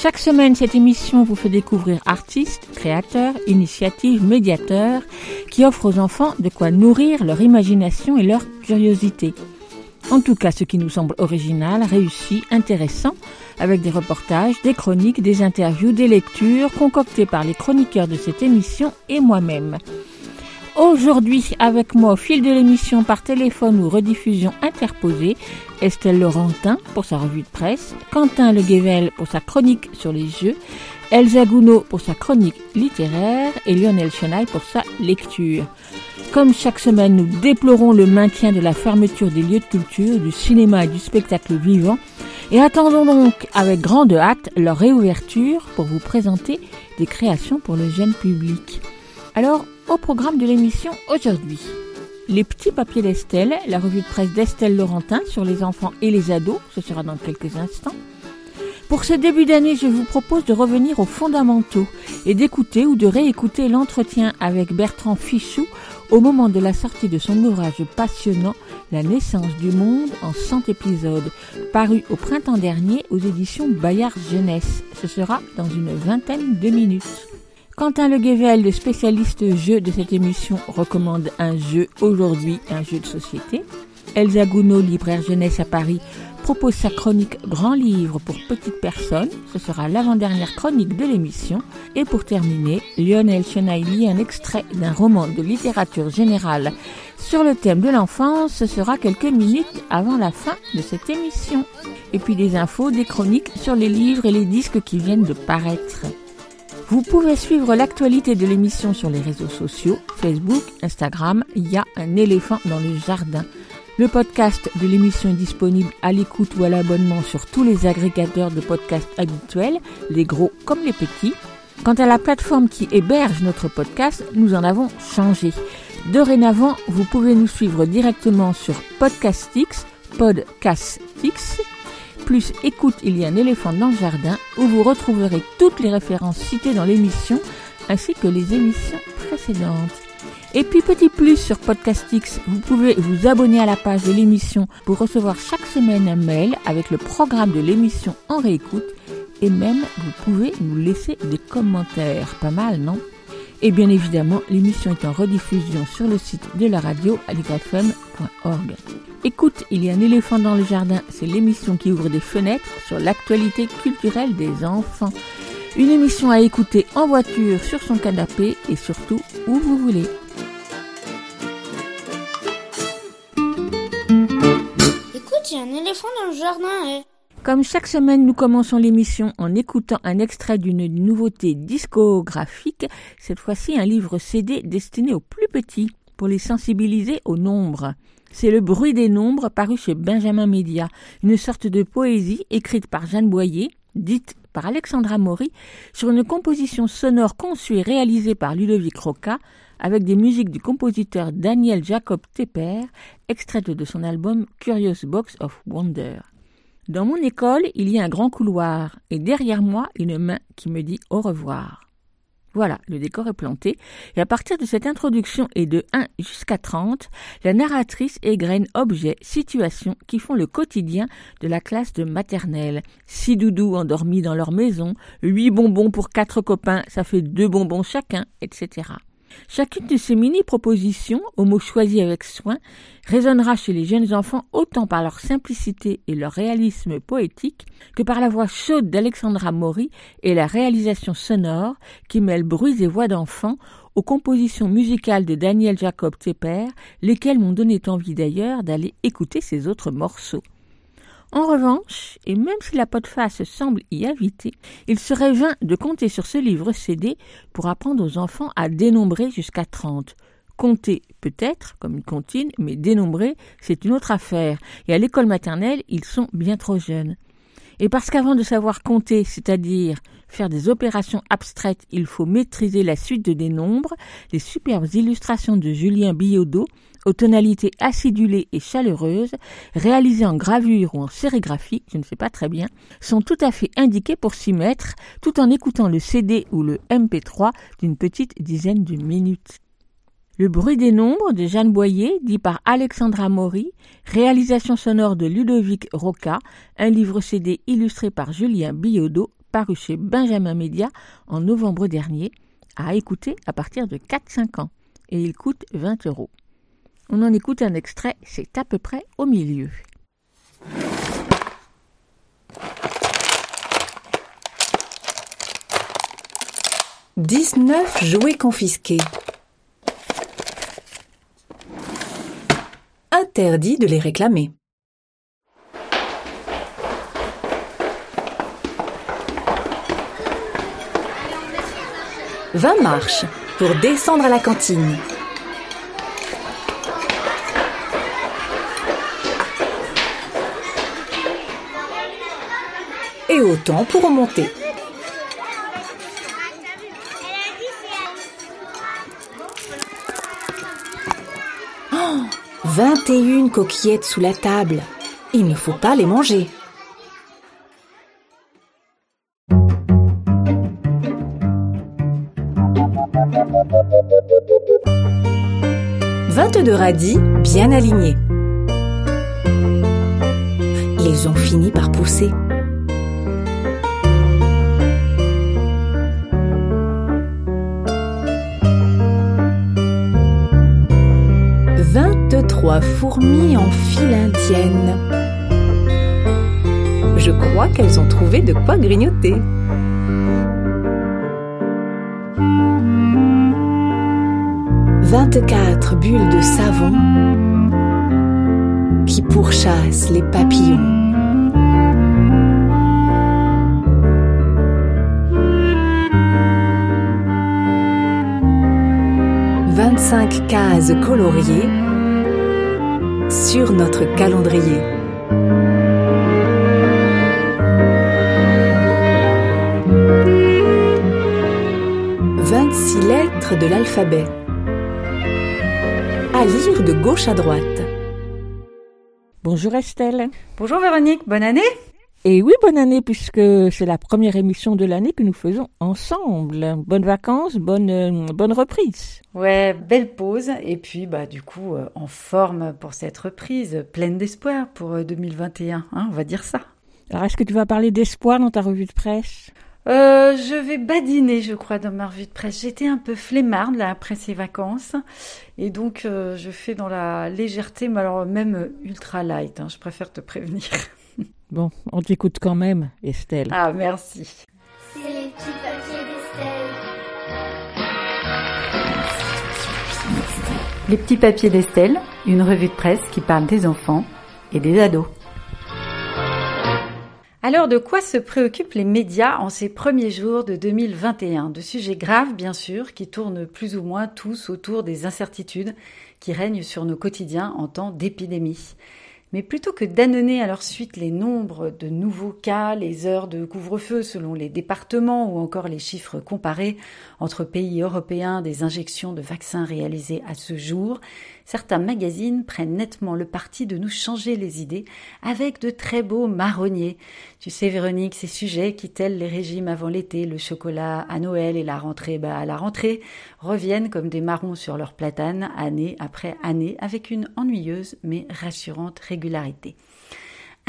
Chaque semaine, cette émission vous fait découvrir artistes, créateurs, initiatives, médiateurs qui offrent aux enfants de quoi nourrir leur imagination et leur curiosité. En tout cas, ce qui nous semble original, réussi, intéressant, avec des reportages, des chroniques, des interviews, des lectures concoctées par les chroniqueurs de cette émission et moi-même. Aujourd'hui, avec moi au fil de l'émission par téléphone ou rediffusion interposée, Estelle Laurentin pour sa revue de presse, Quentin Le Guével pour sa chronique sur les jeux, Elsa Gounod pour sa chronique littéraire et Lionel Chenaille pour sa lecture. Comme chaque semaine, nous déplorons le maintien de la fermeture des lieux de culture, du cinéma et du spectacle vivant et attendons donc avec grande hâte leur réouverture pour vous présenter des créations pour le jeune public. Alors, au programme de l'émission aujourd'hui. Les petits papiers d'Estelle, la revue de presse d'Estelle Laurentin sur les enfants et les ados, ce sera dans quelques instants. Pour ce début d'année, je vous propose de revenir aux fondamentaux et d'écouter ou de réécouter l'entretien avec Bertrand Fichou au moment de la sortie de son ouvrage passionnant La naissance du monde en 100 épisodes, paru au printemps dernier aux éditions Bayard Jeunesse. Ce sera dans une vingtaine de minutes. Quentin Le Guével, le spécialiste jeu de cette émission, recommande un jeu aujourd'hui, un jeu de société. Elsa Gounod, libraire jeunesse à Paris, propose sa chronique Grand livre pour petites personnes. Ce sera l'avant-dernière chronique de l'émission. Et pour terminer, Lionel Chenaille lit un extrait d'un roman de littérature générale sur le thème de l'enfance. Ce sera quelques minutes avant la fin de cette émission. Et puis des infos, des chroniques sur les livres et les disques qui viennent de paraître. Vous pouvez suivre l'actualité de l'émission sur les réseaux sociaux, Facebook, Instagram, il y a un éléphant dans le jardin. Le podcast de l'émission est disponible à l'écoute ou à l'abonnement sur tous les agrégateurs de podcasts habituels, les gros comme les petits. Quant à la plateforme qui héberge notre podcast, nous en avons changé. Dorénavant, vous pouvez nous suivre directement sur Podcastix, Podcastix, plus écoute, il y a un éléphant dans le jardin, où vous retrouverez toutes les références citées dans l'émission, ainsi que les émissions précédentes. Et puis petit plus sur Podcastix, vous pouvez vous abonner à la page de l'émission pour recevoir chaque semaine un mail avec le programme de l'émission en réécoute et même vous pouvez nous laisser des commentaires. Pas mal, non? Et bien évidemment, l'émission est en rediffusion sur le site de la radio aligrefm.org. Écoute, il y a un éléphant dans le jardin, c'est l'émission qui ouvre des fenêtres sur l'actualité culturelle des enfants. Une émission à écouter en voiture, sur son canapé et surtout où vous voulez. Écoute, il y a un éléphant dans le jardin. eh. Comme chaque semaine, nous commençons l'émission en écoutant un extrait d'une nouveauté discographique, cette fois-ci un livre CD destiné aux plus petits, pour les sensibiliser au nombre. C'est Le bruit des nombres paru chez Benjamin Média, une sorte de poésie écrite par Jeanne Boyer, dite par Alexandra Maury, sur une composition sonore conçue et réalisée par Ludovic Roca, avec des musiques du compositeur Daniel Jacob Tepper, extraites de son album Curious Box of Wonder. Dans mon école, il y a un grand couloir, et derrière moi, une main qui me dit au revoir. Voilà, le décor est planté, et à partir de cette introduction et de 1 jusqu'à 30, la narratrice égrène objets, situations qui font le quotidien de la classe de maternelle. Six doudous endormis dans leur maison, huit bonbons pour quatre copains, ça fait deux bonbons chacun, etc. Chacune de ces mini-propositions, aux mots choisis avec soin, résonnera chez les jeunes enfants autant par leur simplicité et leur réalisme poétique que par la voix chaude d'Alexandra Maury et la réalisation sonore qui mêle bruits et voix d'enfants aux compositions musicales de Daniel Jacob Tepper, lesquelles m'ont donné envie d'ailleurs d'aller écouter ces autres morceaux. En revanche, et même si la face semble y inviter, il serait vain de compter sur ce livre CD pour apprendre aux enfants à dénombrer jusqu'à 30. Compter peut-être, comme une comptine, mais dénombrer, c'est une autre affaire, et à l'école maternelle, ils sont bien trop jeunes. Et parce qu'avant de savoir compter, c'est-à-dire faire des opérations abstraites, il faut maîtriser la suite des nombres, les superbes illustrations de Julien Billaudot, aux tonalités acidulées et chaleureuses, réalisées en gravure ou en sérigraphie, je ne sais pas très bien, sont tout à fait indiquées pour s'y mettre, tout en écoutant le CD ou le MP3 d'une petite dizaine de minutes. Le bruit des nombres de Jeanne Boyer, dit par Alexandra Maury, réalisation sonore de Ludovic Roca, un livre CD illustré par Julien Billaudot, paru chez Benjamin Média en novembre dernier, à écouter à partir de 4-5 ans, et il coûte 20 euros. On en écoute un extrait, c'est à peu près au milieu. Dix-neuf jouets confisqués. Interdit de les réclamer. Vingt marches pour descendre à la cantine. Et autant pour remonter. Oh, 21 coquillettes sous la table. Il ne faut pas les manger. Radis bien alignés. Ils ont fini par pousser. Vingt-trois fourmis en file indienne. Je crois qu'elles ont trouvé de quoi grignoter. Vingt-quatre bulles de savon qui pourchassent les papillons. Vingt-cinq cases coloriées sur notre calendrier. Vingt-six lettres de l'alphabet. À lire de gauche à droite. Bonjour Estelle. Bonjour Véronique, bonne année Et oui, bonne année, puisque c'est la première émission de l'année que nous faisons ensemble. Bonnes vacances, bonne, euh, bonne reprise. Ouais, belle pause et puis bah du coup euh, en forme pour cette reprise, pleine d'espoir pour euh, 2021, hein, on va dire ça. Alors, est-ce que tu vas parler d'espoir dans ta revue de presse? Euh, je vais badiner, je crois, dans ma revue de presse. J'étais un peu flemmarde là après ces vacances et donc euh, je fais dans la légèreté, mais alors même ultra light. hein, je préfère te prévenir. Bon, on t'écoute quand même, Estelle. Ah merci. C'est les petits papiers d'Estelle. Les petits papiers d'Estelle, une revue de presse qui parle des enfants et des ados. Alors, de quoi se préoccupent les médias en ces premiers jours de 2021 De sujets graves, bien sûr, qui tournent plus ou moins tous autour des incertitudes qui règnent sur nos quotidiens en temps d'épidémie. Mais plutôt que d'annoncer à leur suite les nombres de nouveaux cas, les heures de couvre-feu selon les départements ou encore les chiffres comparés entre pays européens des injections de vaccins réalisées à ce jour, certains magazines prennent nettement le parti de nous changer les idées avec de très beaux marronniers. Tu sais Véronique, ces sujets qui tels les régimes avant l'été, le chocolat à Noël et la rentrée bah, à la rentrée, reviennent comme des marrons sur leur platane année après année avec une ennuyeuse mais rassurante régularité.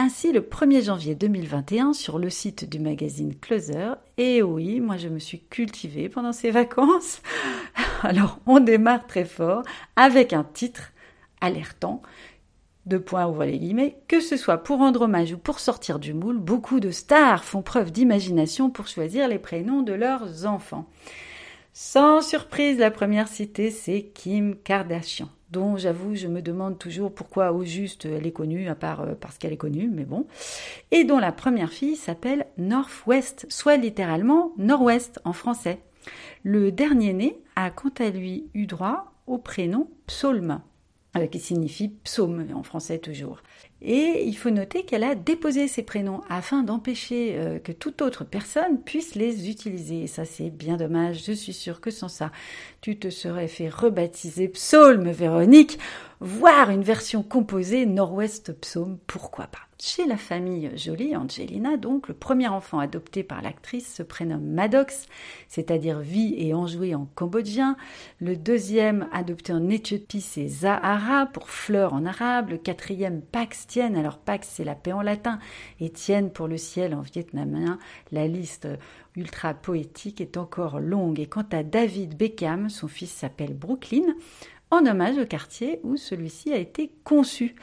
Ainsi, le 1er janvier 2021, sur le site du magazine Closer, et oui, moi je me suis cultivée pendant ces vacances. Alors, on démarre très fort avec un titre alertant. Deux points ouvrez les guillemets. Que ce soit pour rendre hommage ou pour sortir du moule, beaucoup de stars font preuve d'imagination pour choisir les prénoms de leurs enfants. Sans surprise, la première citée, c'est Kim Kardashian, dont j'avoue, je me demande toujours pourquoi au juste elle est connue, à part euh, parce qu'elle est connue, mais bon. Et dont la première fille s'appelle Northwest, soit littéralement Nord-Ouest en français. Le dernier né a quant à lui eu droit au prénom Psaulme. euh, qui signifie psaume en français toujours. Et il faut noter qu'elle a déposé ces prénoms afin d'empêcher euh, que toute autre personne puisse les utiliser. Et ça, c'est bien dommage. Je suis sûre que sans ça, tu te serais fait rebaptiser Psaume Véronique, voire une version composée Nord-Ouest Psaume, pourquoi pas? Chez la famille Jolie, Angelina, donc, le premier enfant adopté par l'actrice se prénomme Maddox, c'est-à-dire vie et enjoué en cambodgien. Le deuxième, adopté en Éthiopie, c'est Zahara, pour fleur en arabe. Le quatrième, Pax Alors, Pax, c'est la paix en latin, et Tienne pour le ciel en vietnamien. La liste ultra poétique est encore longue. Et quant à David Beckham, son fils s'appelle Brooklyn en hommage au quartier où celui-ci a été conçu.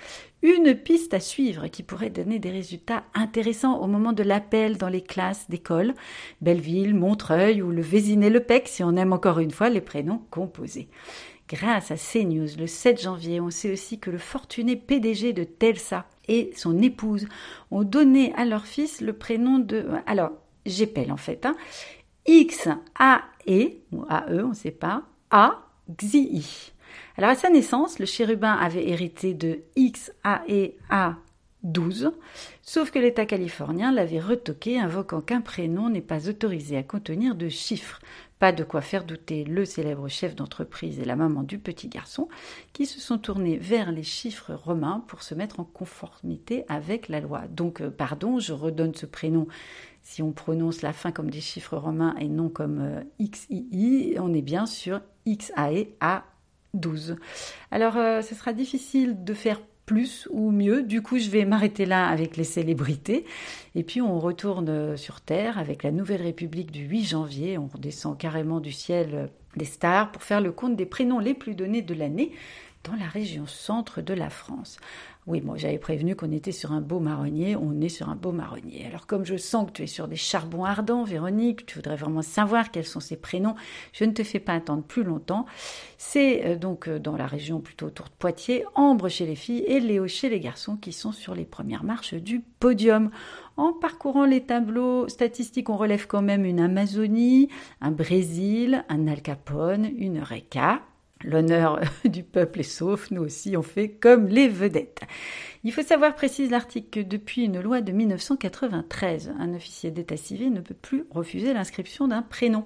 Une piste à suivre qui pourrait donner des résultats intéressants au moment de l'appel dans les classes d'école, Belleville, Montreuil ou le Vésinet-le-Pec si on aime encore une fois les prénoms composés. Grâce à CNews, le 7 janvier, on sait aussi que le fortuné PDG de Telsa et son épouse ont donné à leur fils le prénom de... Alors, j'épelle en fait. Hein, X, A, E, ou A, E, on ne sait pas, A, Xi. Alors à sa naissance, le chérubin avait hérité de XAEA 12, sauf que l'État californien l'avait retoqué, invoquant qu'un prénom n'est pas autorisé à contenir de chiffres. Pas de quoi faire douter le célèbre chef d'entreprise et la maman du petit garçon, qui se sont tournés vers les chiffres romains pour se mettre en conformité avec la loi. Donc, euh, pardon, je redonne ce prénom. Si on prononce la fin comme des chiffres romains et non comme euh, XII, on est bien sur XAE 12. Alors, euh, ce sera difficile de faire plus ou mieux. Du coup, je vais m'arrêter là avec les célébrités. Et puis, on retourne euh, sur Terre avec la Nouvelle République du 8 janvier. On redescend carrément du ciel euh, des stars pour faire le compte des prénoms les plus donnés de l'année dans la région centre de la France. Oui, moi j'avais prévenu qu'on était sur un beau marronnier, on est sur un beau marronnier. Alors comme je sens que tu es sur des charbons ardents, Véronique, tu voudrais vraiment savoir quels sont ces prénoms, je ne te fais pas attendre plus longtemps. C'est euh, donc euh, dans la région plutôt autour de Poitiers, Ambre chez les filles et Léo chez les garçons qui sont sur les premières marches du podium. En parcourant les tableaux statistiques, on relève quand même une Amazonie, un Brésil, un Al Capone, une Reka, L'honneur du peuple est sauf, nous aussi on fait comme les vedettes. Il faut savoir, précise l'article, que depuis une loi de 1993, un officier d'état civil ne peut plus refuser l'inscription d'un prénom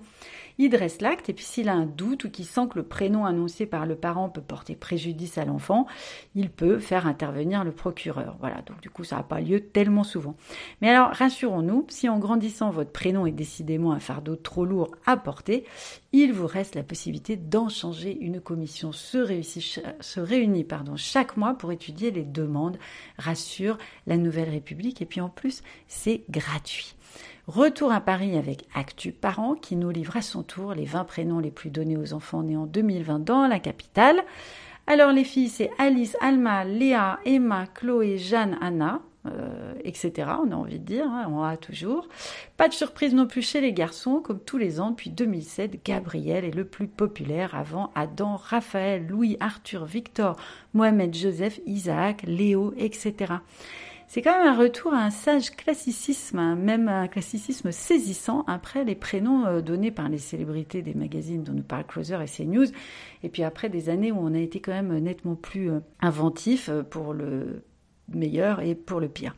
il dresse l'acte et puis s'il a un doute ou qu'il sent que le prénom annoncé par le parent peut porter préjudice à l'enfant, il peut faire intervenir le procureur. Voilà, donc du coup ça n'a pas lieu tellement souvent. Mais alors rassurons-nous, si en grandissant votre prénom est décidément un fardeau trop lourd à porter, il vous reste la possibilité d'en changer. Une commission se, réunit chaque mois pour étudier les demandes, rassure la Nouvelle République et puis en plus c'est gratuit. Retour à Paris avec Actu Parents qui nous livre à son tour les 20 prénoms les plus donnés aux enfants nés en 2020 dans la capitale. Alors les filles, c'est Alice, Alma, Léa, Emma, Chloé, Jeanne, Anna, euh, etc. On a envie de dire, hein, on a toujours. Pas de surprise non plus chez les garçons, comme tous les ans depuis 2007, Gabriel est le plus populaire avant Adam, Raphaël, Louis, Arthur, Victor, Mohamed, Joseph, Isaac, Léo, etc c'est quand même un retour à un sage classicisme, hein, même un classicisme saisissant après les prénoms euh, donnés par les célébrités des magazines dont nous parle Closer et CNews, et puis après des années où on a été quand même nettement plus euh, inventif euh, pour le meilleur et pour le pire.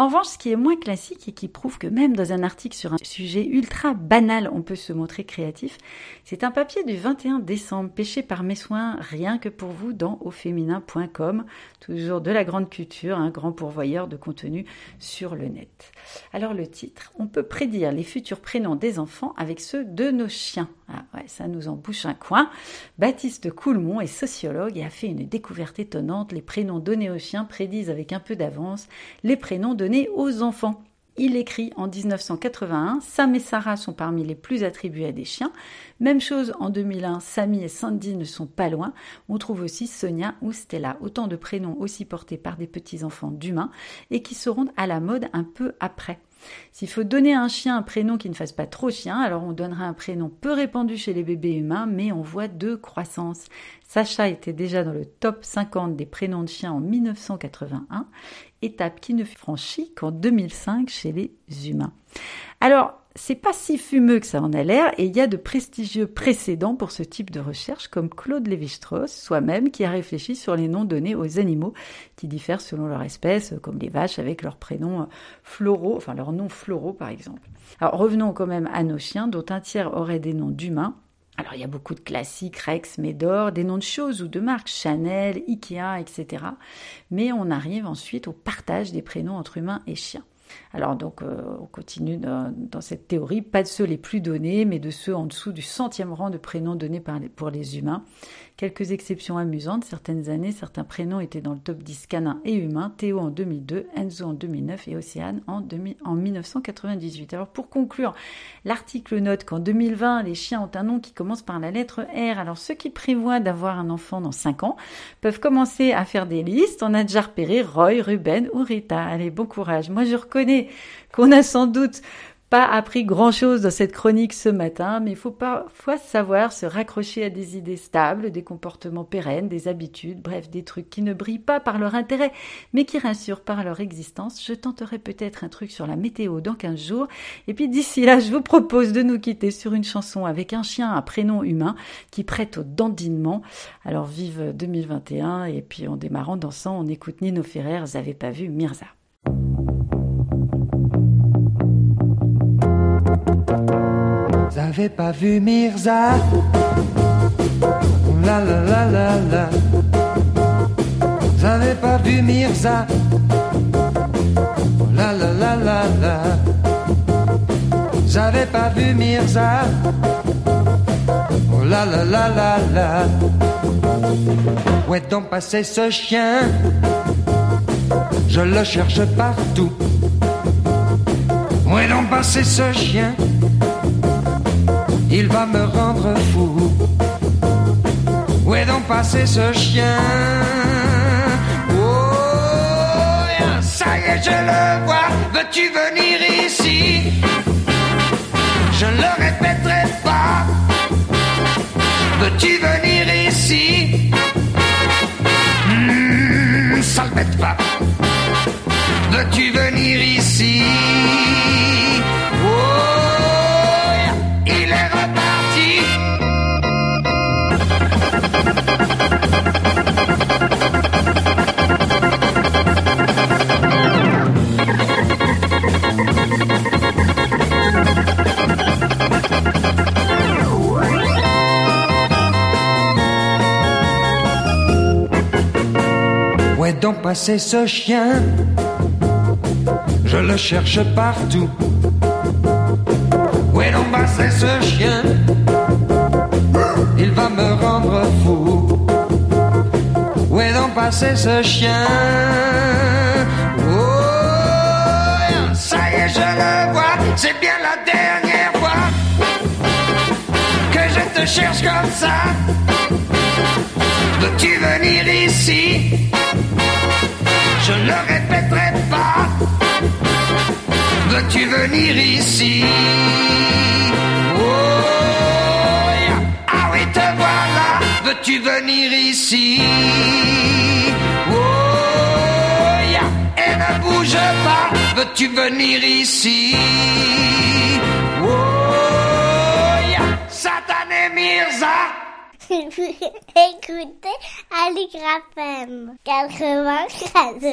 En revanche, ce qui est moins classique et qui prouve que même dans un article sur un sujet ultra banal, on peut se montrer créatif, c'est un papier du 21 décembre, pêché par mes soins, rien que pour vous, dans auféminin.com, toujours de la grande culture, un grand pourvoyeur de contenu sur le net. Alors le titre, on peut prédire les futurs prénoms des enfants avec ceux de nos chiens. Ah ouais, ça nous en bouche un coin. Baptiste Coulmont est sociologue et a fait une découverte étonnante. Les prénoms donnés aux chiens prédisent avec un peu d'avance les prénoms de aux enfants. Il écrit en 1981, Sam et Sarah sont parmi les plus attribués à des chiens. Même chose en 2001, Sammy et Sandy ne sont pas loin. On trouve aussi Sonia ou Stella, autant de prénoms aussi portés par des petits-enfants d'humains et qui seront à la mode un peu après. S'il faut donner à un chien un prénom qui ne fasse pas trop chien, alors on donnera un prénom peu répandu chez les bébés humains, mais on voit deux croissances. Sacha était déjà dans le top 50 des prénoms de chiens en 1981, étape qui ne fut franchie qu'en 2005 chez les humains. Alors, c'est pas si fumeux que ça en a l'air et il y a de prestigieux précédents pour ce type de recherche comme Claude Lévi-Strauss, soi-même, qui a réfléchi sur les noms donnés aux animaux qui diffèrent selon leur espèce, comme les vaches avec leurs prénoms floraux, enfin leurs noms floraux par exemple. Alors revenons quand même à nos chiens, dont un tiers auraient des noms d'humains. Alors il y a beaucoup de classiques, Rex, Médor, des noms de choses ou de marques, Chanel, Ikea, etc. Mais on arrive ensuite au partage des prénoms entre humains et chiens. Alors donc euh, on continue dans, cette théorie, pas de ceux les plus donnés, mais de ceux en dessous du centième rang de prénoms donnés pour les humains. Quelques exceptions amusantes, certaines années, certains prénoms étaient dans le top 10 canin et humain, Théo en 2002, Enzo en 2009 et Océane en, en 1998. Alors pour conclure, l'article note qu'en 2020, les chiens ont un nom qui commence par la lettre R. Alors ceux qui prévoient d'avoir un enfant dans 5 ans peuvent commencer à faire des listes. On a déjà repéré Roy, Ruben ou Rita. Allez, bon courage. Moi je reconnais qu'on a sans doute pas appris grand-chose dans cette chronique ce matin, mais il faut parfois savoir se raccrocher à des idées stables, des comportements pérennes, des habitudes, bref, des trucs qui ne brillent pas par leur intérêt, mais qui rassurent par leur existence. Je tenterai peut-être un truc sur la météo dans 15 jours, et puis d'ici là, je vous propose de nous quitter sur une chanson avec un chien à prénom humain qui prête au dandinement. Alors vive 2021, et puis en démarrant dansant, on écoute Nino Ferrer, vous avez pas vu Mirza. J'avais pas vu Mirza? La la la la la. J'avais pas vu Mirza. La la la la la. J'avais pas vu Mirza. Oh la la la la la. Où est donc passé ce chien? Je le cherche partout. Où est donc passé ce chien? Il va me rendre fou. Où est donc passé ce chien? Oh, ça y est, je le vois. Veux-tu venir ici? Je ne le répéterai pas. Veux-tu venir ici? Mmh, Sale bête pas. Veux-tu venir ici? Donc passé ce chien Je le cherche partout. Où est donc passé ce chien Il va me rendre fou. Où est donc passé ce chien? Oh, ça y est, je le vois. C'est bien la dernière fois que je te cherche comme ça. Veux-tu venir ici? Je ne le répéterai pas. Veux-tu venir ici? Veux-tu venir ici? Oh, et ne bouge pas. Veux-tu venir ici? Oh, Satané Mirza. Écoutez Aligrafem 94.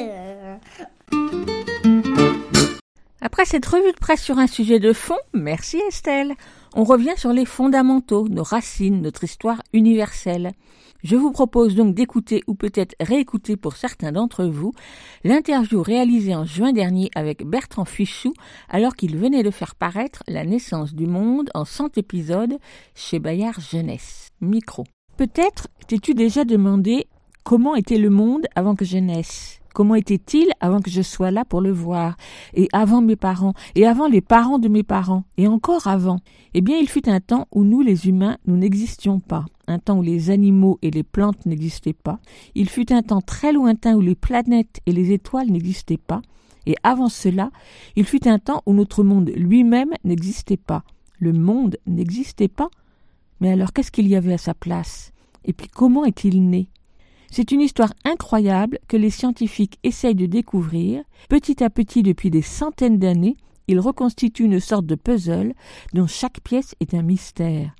Après cette revue de presse sur un sujet de fond, merci Estelle. On revient sur les fondamentaux, nos racines, notre histoire universelle. Je vous propose donc d'écouter ou peut-être réécouter pour certains d'entre vous l'interview réalisée en juin dernier avec Bertrand Fichou alors qu'il venait de faire paraître La naissance du monde en 100 épisodes chez Bayard Jeunesse. Micro. Peut-être t'es-tu déjà demandé comment était le monde avant que je naisse? Comment était-il avant que je sois là pour le voir? Et avant mes parents? Et avant les parents de mes parents? Et encore avant? Eh bien, il fut un temps où nous, les humains, nous n'existions pas. Un temps où les animaux et les plantes n'existaient pas. Il fut un temps très lointain où les planètes et les étoiles n'existaient pas. Et avant cela, il fut un temps où notre monde lui-même n'existait pas. Le monde n'existait pas. Mais alors qu'est-ce qu'il y avait à sa place? Et puis comment est-il né? C'est une histoire incroyable que les scientifiques essayent de découvrir, petit à petit depuis des centaines d'années, il reconstitue une sorte de puzzle dont chaque pièce est un mystère.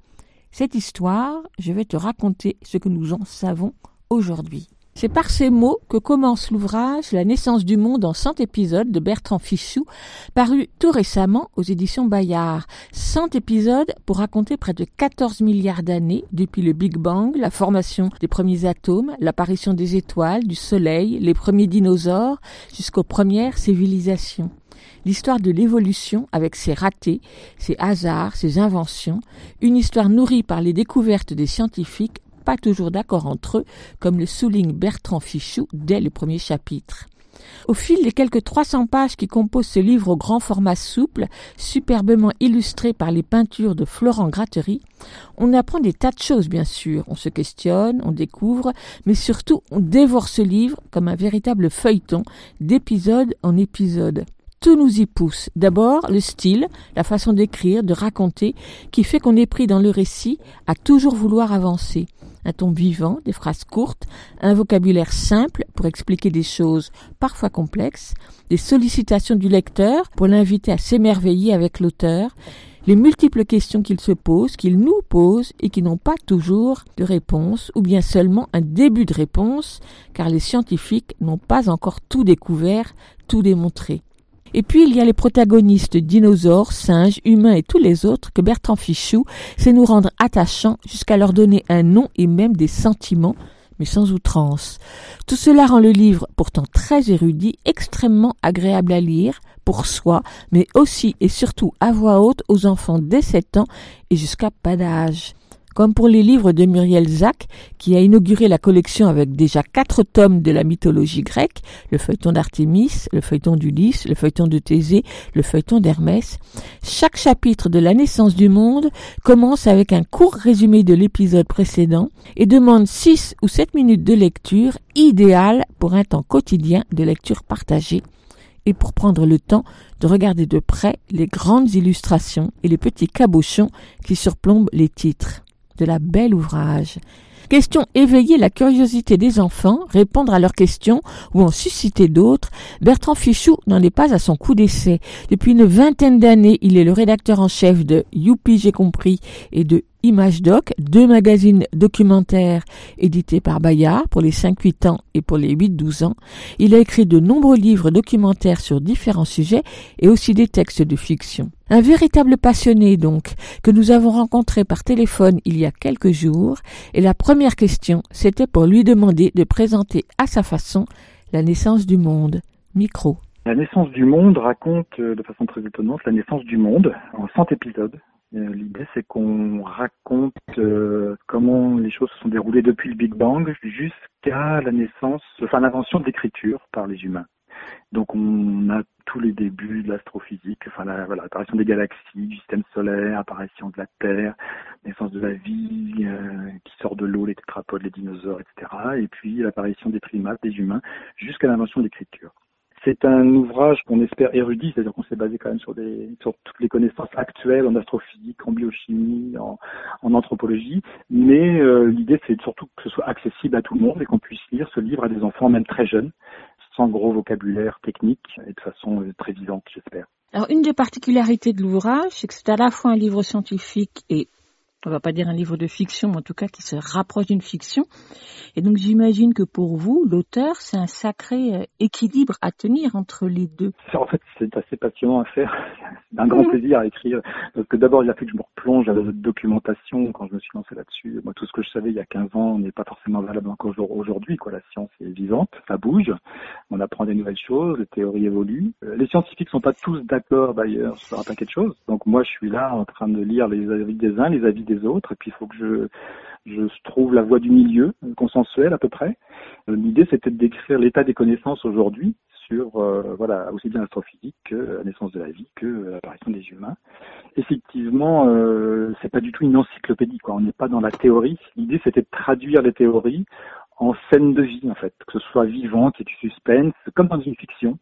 Cette histoire, je vais te raconter ce que nous en savons aujourd'hui. C'est par ces mots que commence l'ouvrage La naissance du monde en 100 épisodes de Bertrand Fichou, paru tout récemment aux éditions Bayard. 100 épisodes pour raconter près de 14 milliards d'années depuis le Big Bang, la formation des premiers atomes, l'apparition des étoiles, du soleil, les premiers dinosaures, jusqu'aux premières civilisations l'histoire de l'évolution avec ses ratés, ses hasards, ses inventions, une histoire nourrie par les découvertes des scientifiques pas toujours d'accord entre eux, comme le souligne Bertrand Fichou dès le premier chapitre. Au fil des quelques 300 pages qui composent ce livre au grand format souple, superbement illustré par les peintures de Florent Grattery, on apprend des tas de choses bien sûr, on se questionne, on découvre, mais surtout on dévore ce livre comme un véritable feuilleton d'épisode en épisode. Tout nous y pousse. D'abord, le style, la façon d'écrire, de raconter, qui fait qu'on est pris dans le récit à toujours vouloir avancer un ton vivant, des phrases courtes, un vocabulaire simple pour expliquer des choses parfois complexes, des sollicitations du lecteur pour l'inviter à s'émerveiller avec l'auteur, les multiples questions qu'il se pose, qu'il nous pose et qui n'ont pas toujours de réponse ou bien seulement un début de réponse car les scientifiques n'ont pas encore tout découvert, tout démontré. Et puis il y a les protagonistes dinosaures, singes, humains et tous les autres que Bertrand Fichou sait nous rendre attachants jusqu'à leur donner un nom et même des sentiments, mais sans outrance. Tout cela rend le livre, pourtant très érudit, extrêmement agréable à lire, pour soi, mais aussi et surtout à voix haute aux enfants dès 7 ans et jusqu'à pas d'âge comme pour les livres de Muriel Zack, qui a inauguré la collection avec déjà quatre tomes de la mythologie grecque, le feuilleton d'Artémis, le feuilleton d'Ulysse, le feuilleton de Thésée, le feuilleton d'Hermès. Chaque chapitre de la naissance du monde commence avec un court résumé de l'épisode précédent et demande six ou sept minutes de lecture, idéal pour un temps quotidien de lecture partagée et pour prendre le temps de regarder de près les grandes illustrations et les petits cabochons qui surplombent les titres de la belle ouvrage. Question éveiller la curiosité des enfants, répondre à leurs questions ou en susciter d'autres, Bertrand Fichou n'en est pas à son coup d'essai. Depuis une vingtaine d'années, il est le rédacteur en chef de Youpi j'ai compris et de Image Doc, deux magazines documentaires édités par Bayard pour les 5-8 ans et pour les 8-12 ans. Il a écrit de nombreux livres documentaires sur différents sujets et aussi des textes de fiction. Un véritable passionné donc, que nous avons rencontré par téléphone il y a quelques jours, et la première question, c'était pour lui demander de présenter à sa façon la naissance du monde. Micro. La naissance du monde raconte euh, de façon très étonnante la naissance du monde en 100 épisodes. Euh, l'idée, c'est qu'on raconte euh, comment les choses se sont déroulées depuis le Big Bang jusqu'à la naissance, enfin l'invention de l'écriture par les humains. Donc on a tous les débuts de l'astrophysique, enfin l'apparition des galaxies, du système solaire, apparition de la Terre, naissance de la vie euh, qui sort de l'eau, les tétrapodes, les dinosaures, etc. Et puis l'apparition des primates, des humains, jusqu'à l'invention de l'écriture. C'est un ouvrage qu'on espère érudit, c'est-à-dire qu'on s'est basé quand même sur, des, sur toutes les connaissances actuelles en astrophysique, en biochimie, en, en anthropologie. Mais euh, l'idée, c'est surtout que ce soit accessible à tout le monde et qu'on puisse lire ce livre à des enfants, même très jeunes, sans gros vocabulaire technique et de façon euh, très vivante, j'espère. Alors, une des particularités de l'ouvrage, c'est que c'est à la fois un livre scientifique et on va pas dire un livre de fiction, mais en tout cas qui se rapproche d'une fiction. Et donc j'imagine que pour vous, l'auteur, c'est un sacré euh, équilibre à tenir entre les deux. En fait, c'est assez passionnant à faire. C'est un grand plaisir à écrire. Parce que d'abord, il a fallu que je me replonge à la documentation quand je me suis lancé là-dessus. Moi, tout ce que je savais il y a 15 ans n'est pas forcément valable encore aujourd'hui. Quoi. La science est vivante, ça bouge, on apprend des nouvelles choses, les théories évoluent. Euh, les scientifiques sont pas tous d'accord d'ailleurs sur un paquet de choses. Donc moi, je suis là en train de lire les avis des uns, les avis des autres, et puis il faut que je, trouve la voie du milieu, consensuelle à peu près. Euh, l'idée, c'était de décrire l'état des connaissances aujourd'hui sur euh, voilà aussi bien l'astrophysique que la naissance de la vie que l'apparition des humains. Effectivement, euh, c'est pas du tout une encyclopédie. On n'est pas dans la théorie. L'idée c'était de traduire les théories en scène de vie en fait, que ce soit vivant, qu'il y ait du suspense, comme dans une fiction.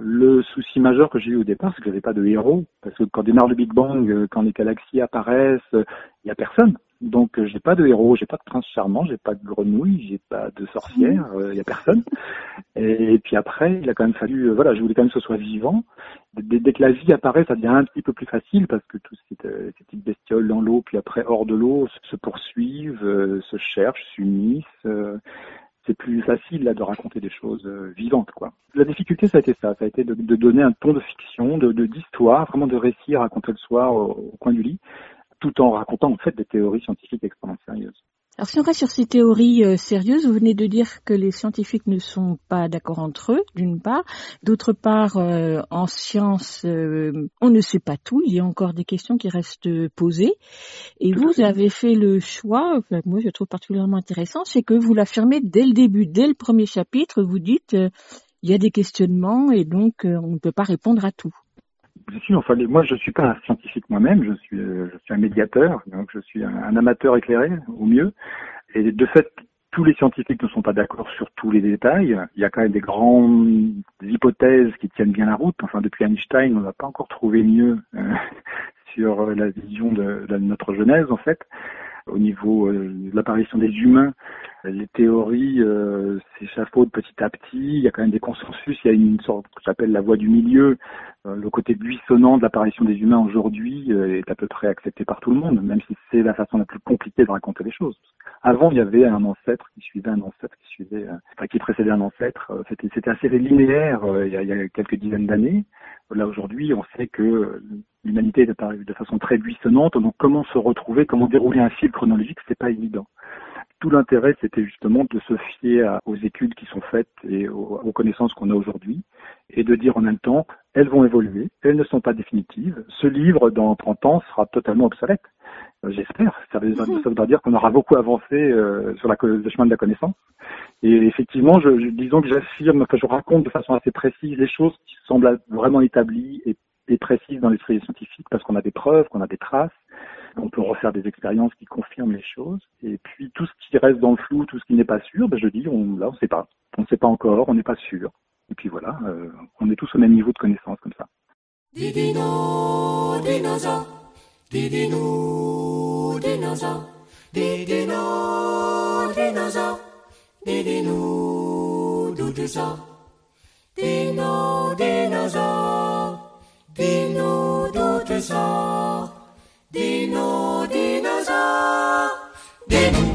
Le souci majeur que j'ai eu au départ, c'est que j'avais pas de héros, parce que quand démarre le Big Bang, euh, quand les galaxies apparaissent, il y a personne. Donc euh, j'ai pas de héros, j'ai pas de prince charmant, j'ai pas de grenouille, j'ai pas de sorcière, il y a personne. Et, puis après, il a quand même fallu, voilà, je voulais quand même que ce soit vivant. Dès, dès, que la vie apparaît, ça devient un petit peu plus facile parce que tout ces, ces petites bestioles dans l'eau, puis après hors de l'eau, se, se poursuivent, se cherchent, s'unissent c'est plus facile là de raconter des choses euh, vivantes quoi. La difficulté ça a été ça, ça a été de, donner un ton de fiction, de d'histoire, vraiment de récit à raconter le soir au, au, coin du lit, tout en racontant en fait des théories scientifiques extrêmement sérieuses. Alors si on reste sur ces théories euh, sérieuses, vous venez de dire que les scientifiques ne sont pas d'accord entre eux, d'une part. D'autre part, euh, en science, euh, on ne sait pas tout. Il y a encore des questions qui restent posées. Et vous avez fait le choix, enfin, moi je trouve particulièrement intéressant, c'est que vous l'affirmez dès le début, dès le premier chapitre, vous dites il y a des questionnements et donc on ne peut pas répondre à tout suis, enfin, moi, je suis pas un scientifique moi-même, je suis, euh, je suis un médiateur, donc je suis un, amateur éclairé, au mieux. Et de fait, tous les scientifiques ne sont pas d'accord sur tous les détails. Il y a quand même des grandes hypothèses qui tiennent bien la route. Enfin, depuis Einstein, on n'a pas encore trouvé mieux euh, sur la vision de, de, notre Genèse, en fait. Au niveau euh, de l'apparition des humains, les théories euh, s'échafaudent petit à petit. Il y a quand même des consensus. Il y a une sorte que j'appelle la voie du milieu. Euh, le côté buissonnant de l'apparition des humains aujourd'hui euh, est à peu près accepté par tout le monde, même si c'est la façon la plus compliquée de raconter les choses. Avant, il y avait un ancêtre qui suivait un ancêtre qui suivait, euh, enfin, qui précédait un ancêtre. C'était, c'était assez linéaire il y, a, il, y a, quelques dizaines d'années. Là aujourd'hui, on sait que l'humanité est apparue de façon très buissonnante. Donc, comment se retrouver, comment dérouler un fil chronologique, c'est pas évident tout l'intérêt, c'était justement de se fier aux études qui sont faites et aux, aux connaissances qu'on a aujourd'hui, et de dire en même temps, elles vont évoluer, elles ne sont pas définitives. Ce livre, dans 30 ans, sera totalement obsolète. Euh, j'espère. Ça, veut, voudra dire qu'on aura beaucoup avancé euh, sur la, le chemin de la connaissance. Et effectivement, je, je disons que j'affirme, enfin, je raconte de façon assez précise les choses qui semblent vraiment établies et, et précises dans l'esprit scientifique, parce qu'on a des preuves, qu'on a des traces, on peut refaire des expériences qui confirment les choses. Et puis tout ce qui reste dans le flou, tout ce qui n'est pas sûr, ben je dis, là, on ne sait pas. On ne sait pas encore, on n'est pas sûr. Et puis voilà, euh, on est tous au même niveau de connaissance comme ça. Dino, dinosaure. Dino, dinosaure, dis-nous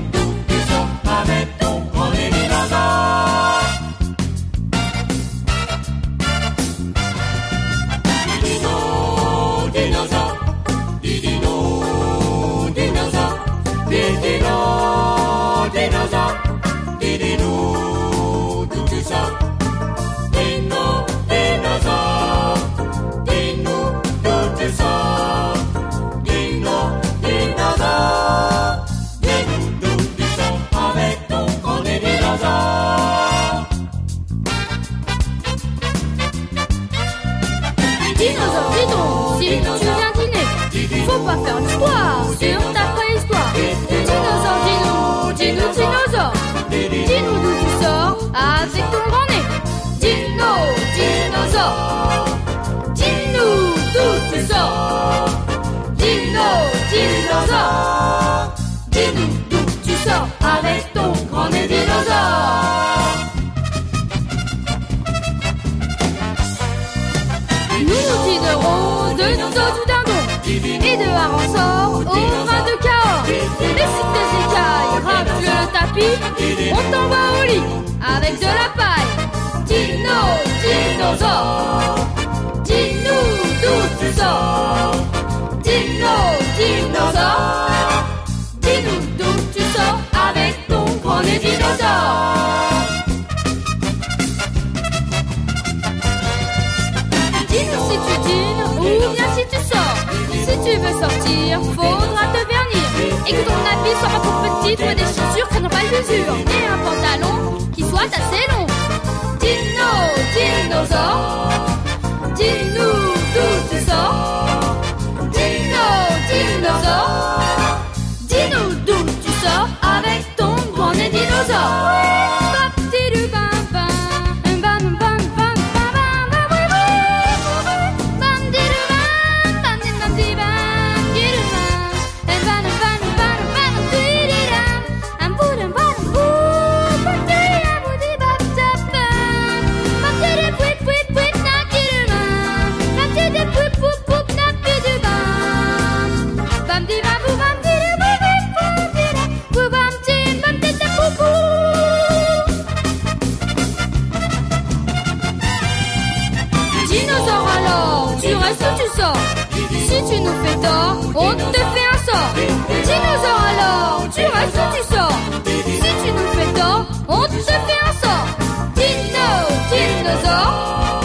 on t'envoie au lit avec de la paille. Dino, dinosaure, dis-nous d'où tu sors. Dino, dinosaure, dis-nous d'où tu sors avec ton nez dinosaure. Dis-nous si tu dînes ou bien si tu sors. Si tu veux sortir, faudra te. Et que ton habit soit pas trop petit, trouver des chaussures qui n'ont pas l'usure. Et un pantalon qui soit assez long. Dino, dinosaure, dis-nous d'où tu sors. Dino, dinosaure, on te fait un sort. Dinosaure alors, tu restes tu sors? Si tu nous fais tort, on te fait un sort. Dino, dinosaure.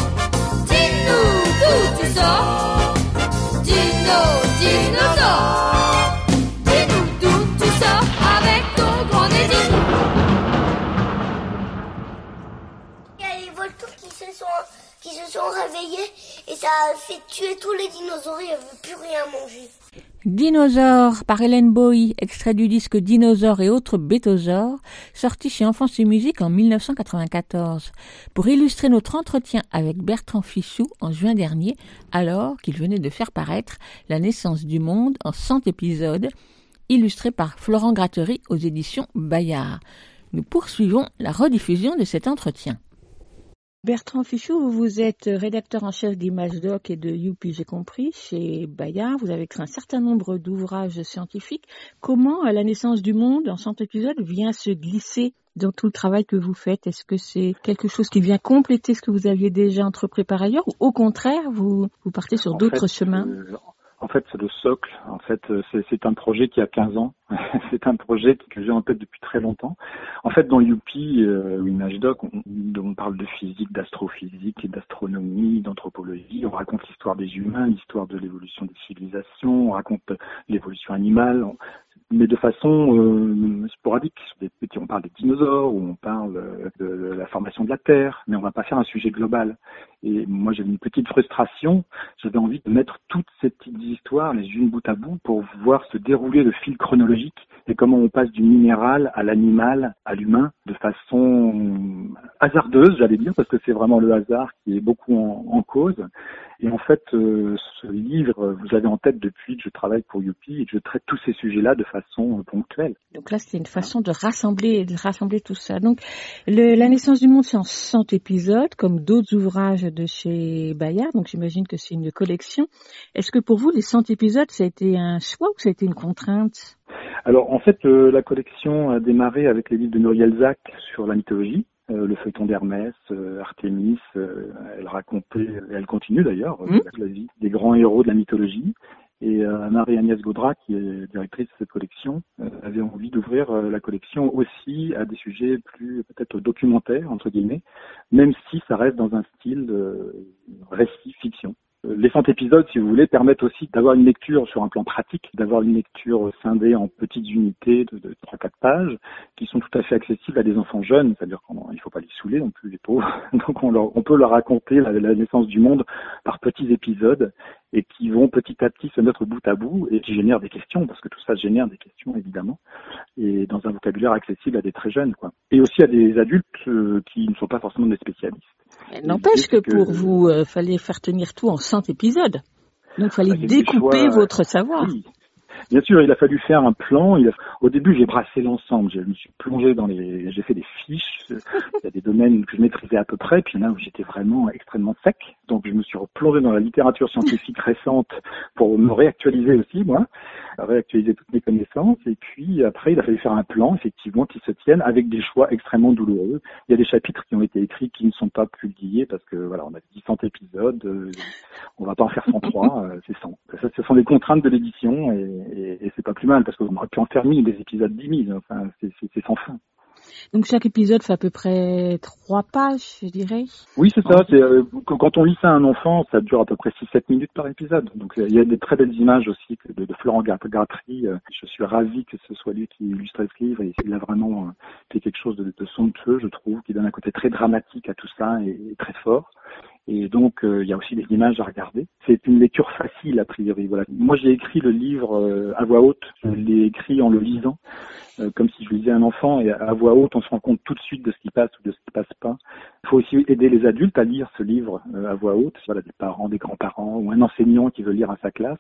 Dis-nous d'où tu sors. Dino, dinosaure. Dis-nous d'où tu sors avec ton grand. Dis-nous. Il qui se sont, qui se sont réveillés et ça a fait tuer tous les dinosaures, ils ne veulent plus rien manger. Dinosaure par Hélène Bowie, extrait du disque Dinosaures et autres bétosaures, sorti chez Enfance et Musique en 1994, pour illustrer notre entretien avec Bertrand Fichou en juin dernier, alors qu'il venait de faire paraître La naissance du monde en 100 épisodes, illustré par Florent Grattery aux éditions Bayard. Nous poursuivons la rediffusion de cet entretien. Bertrand Fichou, vous êtes rédacteur en chef d'Image Doc et de Youpi, j'ai compris, chez Bayard. Vous avez écrit un certain nombre d'ouvrages scientifiques. Comment la naissance du monde en 100 épisodes vient se glisser dans tout le travail que vous faites? Est-ce que c'est quelque chose qui vient compléter ce que vous aviez déjà entrepris par ailleurs ou au contraire, vous, vous partez sur d'autres chemins? euh, En fait, c'est le socle. En fait, euh, c'est un projet qui a 15 ans. c'est un projet que j'ai en tête depuis très longtemps. En fait, dans Youpi, euh, ou ImageDoc, on, on parle de physique, d'astrophysique, d'astronomie, d'anthropologie. On raconte l'histoire des humains, l'histoire de l'évolution des civilisations, on raconte l'évolution animale, mais de façon euh, sporadique. On parle des dinosaures, ou on parle euh, de la formation de la Terre, mais on va pas faire un sujet global. Et moi, j'avais une petite frustration. J'avais envie de mettre toutes ces petites histoires les unes bout à bout pour voir se dérouler le fil chronologique et comment on passe du minéral à l'animal, à l'humain, de façon hasardeuse, j'allais dire, parce que c'est vraiment le hasard qui est beaucoup en, cause. Et en fait, euh, ce livre, vous avez en tête depuis que je travaille pour Youpi et que je traite tous ces sujets-là de façon ponctuelle. Donc là, c'est une façon de rassembler, de rassembler tout ça. Donc, La naissance du monde, c'est en 100 épisodes, comme d'autres ouvrages de chez Bayard. Donc, j'imagine que c'est une collection. Est-ce que pour vous, les 100 épisodes, ça a été un choix ou ça a été une contrainte? Alors en fait, euh, la collection a démarré avec les livres de Muriel Zac sur la mythologie, euh, le feuilleton d'Hermès, euh, Artémis. euh, elle racontait, elle continue d'ailleurs, Mhm. la vie des grands héros de la mythologie. Et euh, Marie-Agnès Gaudra, qui est directrice de cette collection, euh, avait envie d'ouvrir euh, la collection aussi à des sujets plus peut-être documentaires, entre guillemets, même si ça reste dans un style récit, fiction. Euh, Les 100 épisodes, si vous voulez, permettent aussi d'avoir une lecture sur un plan pratique, d'avoir une lecture scindée en petites unités de, de 3-4 pages, qui sont tout à fait accessibles à des enfants jeunes, c'est-à-dire qu'il ne faut pas les saouler non plus, les pauvres. Donc on, leur- on peut leur raconter la naissance du monde par petits épisodes et qui vont petit à petit se mettre bout à bout et qui génèrent des questions, parce que tout ça génère des questions évidemment, et dans un vocabulaire accessible à des très jeunes, quoi. Et aussi à des adultes euh, qui ne sont pas forcément des spécialistes. N'empêche que pour vous, euh, fallait faire tenir tout en 100 épisodes. Donc, fallait Bah, il des découper choix, votre savoir. Oui. Bien sûr, il a fallu faire un plan. Au début, j'ai brassé l'ensemble. Je me suis plongé dans les. J'ai fait des fiches. Il y a des domaines que je maîtrisais à peu près, puis il y en a où j'étais vraiment extrêmement sec. Donc, je me suis replongé dans la littérature scientifique récente pour me réactualiser aussi, moi, réactualiser toutes mes connaissances. Et puis après, il a fallu faire un plan, effectivement, qui se tienne avec des choix extrêmement douloureux. Il y a des chapitres qui ont été écrits qui ne sont pas publiés parce que voilà, on a dit 100 épisodes. euh, on va pas en faire 103, euh, c'est 100. Ça, ce sont des contraintes de l'édition et, et, et c'est pas plus mal parce qu'on aurait pu en faire mille des épisodes 10 000. Enfin, c'est- sans fin. Donc, chaque épisode fait à peu près trois pages, je dirais. Oui, c'est ça. Euh, quand on lit ça à un enfant, ça dure à peu près 6-7 minutes par épisode. Donc il y a des très belles images aussi de, de Florent Gratry. Euh, Je suis ravi que ce soit lui qui illustre ce livre. Et il a vraiment euh, fait quelque chose de, de somptueux, je trouve, qui donne un côté très dramatique à tout ça et, et très fort. Et donc, euh, il y a aussi des images à regarder. C'est une lecture facile, a priori. Voilà. Moi, j'ai écrit le livre euh, à voix haute. Je l'ai écrit en le lisant, euh, comme si je lisais un enfant. Et à voix haute, on se rend compte tout de suite de ce qui passe ou de ce qui passe pas. Il faut aussi aider les adultes à lire ce livre euh, à voix haute. Voilà, des parents, des grands-parents ou un enseignant qui veut lire à sa classe.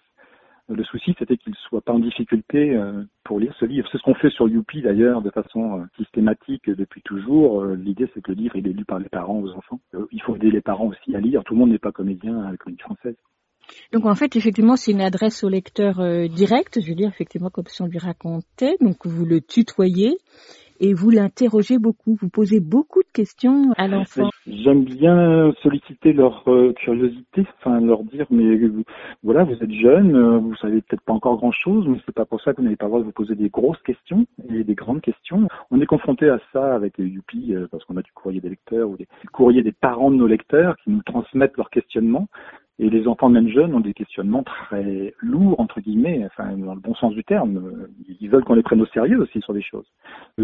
Le souci, c'était qu'il ne soit pas en difficulté euh, pour lire ce livre. C'est ce qu'on fait sur Youpi d'ailleurs, de façon euh, systématique depuis toujours. Euh, L'idée, c'est que le livre, il est lu par les parents aux enfants. Il faut aider les parents aussi à lire. Tout le monde n'est pas comédien à la comédie française. Donc en fait, effectivement, c'est une adresse au lecteur direct, je veux dire, effectivement, comme si on lui racontait. Donc vous le tutoyez et vous l'interrogez beaucoup, vous posez beaucoup de questions à l'enfant. J'aime bien solliciter leur euh, curiosité, enfin leur dire mais voilà vous êtes jeune, euh, vous savez peut-être pas encore grand chose, mais c'est pas pour ça que vous n'avez pas le droit de vous poser des grosses questions et des grandes questions. On est confronté à ça avec Youpi euh, parce qu'on a du courrier des lecteurs ou des courriers des parents de nos lecteurs qui nous transmettent leurs questionnements. Et les enfants, même jeunes, ont des questionnements très lourds, entre guillemets, enfin, dans le bon sens du terme. Ils veulent qu'on les prenne au sérieux aussi sur des choses.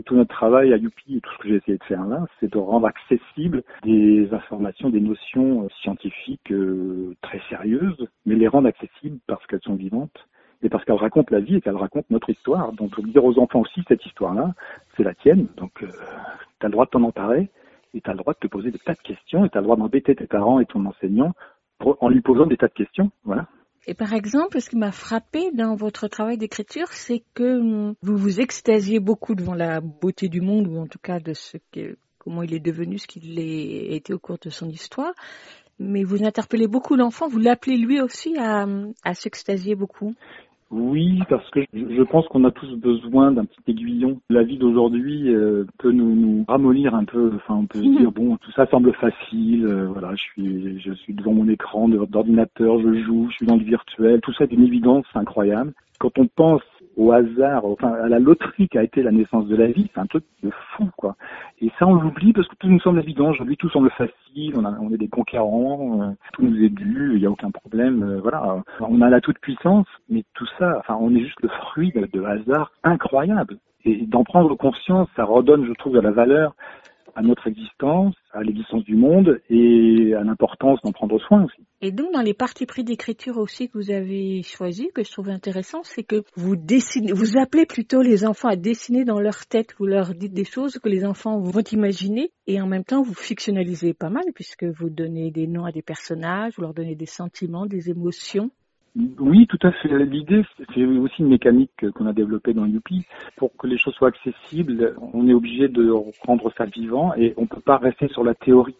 Tout notre travail à Youpi et tout ce que j'ai essayé de faire là, c'est de rendre accessibles des informations, des notions scientifiques euh, très sérieuses, mais les rendre accessibles parce qu'elles sont vivantes et parce qu'elles racontent la vie et qu'elles racontent notre histoire. Donc, dire aux enfants aussi, cette histoire-là, c'est la tienne, donc euh, tu le droit de t'en emparer, et tu as le droit de te poser des tas de questions, et tu as le droit d'embêter tes parents et ton enseignant en lui posant des tas de questions. Voilà. Et par exemple, ce qui m'a frappé dans votre travail d'écriture, c'est que vous vous extasiez beaucoup devant la beauté du monde, ou en tout cas de ce que, comment il est devenu, ce qu'il a été au cours de son histoire. Mais vous interpellez beaucoup l'enfant, vous l'appelez lui aussi à, à s'extasier beaucoup. Oui, parce que je pense qu'on a tous besoin d'un petit aiguillon. La vie d'aujourd'hui euh, peut nous, nous, ramollir un peu. Enfin, on peut se dire bon, tout ça semble facile. Euh, voilà, je suis, je suis devant mon écran d'ordinateur, je joue, je suis dans le virtuel. Tout ça est une évidence incroyable. Quand on pense au hasard, enfin à la loterie qui a été la naissance de la vie, c'est un truc de fou, quoi. Et ça, on l'oublie parce que tout nous semble évident. Aujourd'hui, tout semble facile. On, a, on est des conquérants, euh, tout nous est dû, il n'y a aucun problème. Euh, voilà, on a la toute puissance, mais tout ça, enfin, on est juste le fruit de, de hasard incroyable. Et d'en prendre conscience, ça redonne, je trouve, de la valeur à notre existence, à l'existence du monde et à l'importance d'en prendre soin aussi. Et donc, dans les parties pris d'écriture aussi que vous avez choisi, que je trouve intéressant, c'est que vous dessinez, vous appelez plutôt les enfants à dessiner dans leur tête. Vous leur dites des choses que les enfants vont imaginer et en même temps, vous fictionnalisez pas mal puisque vous donnez des noms à des personnages, vous leur donnez des sentiments, des émotions. Oui, tout à fait. L'idée, c'est aussi une mécanique qu'on a développée dans Youpi. Pour que les choses soient accessibles, on est obligé de rendre ça vivant et on peut pas rester sur la théorie.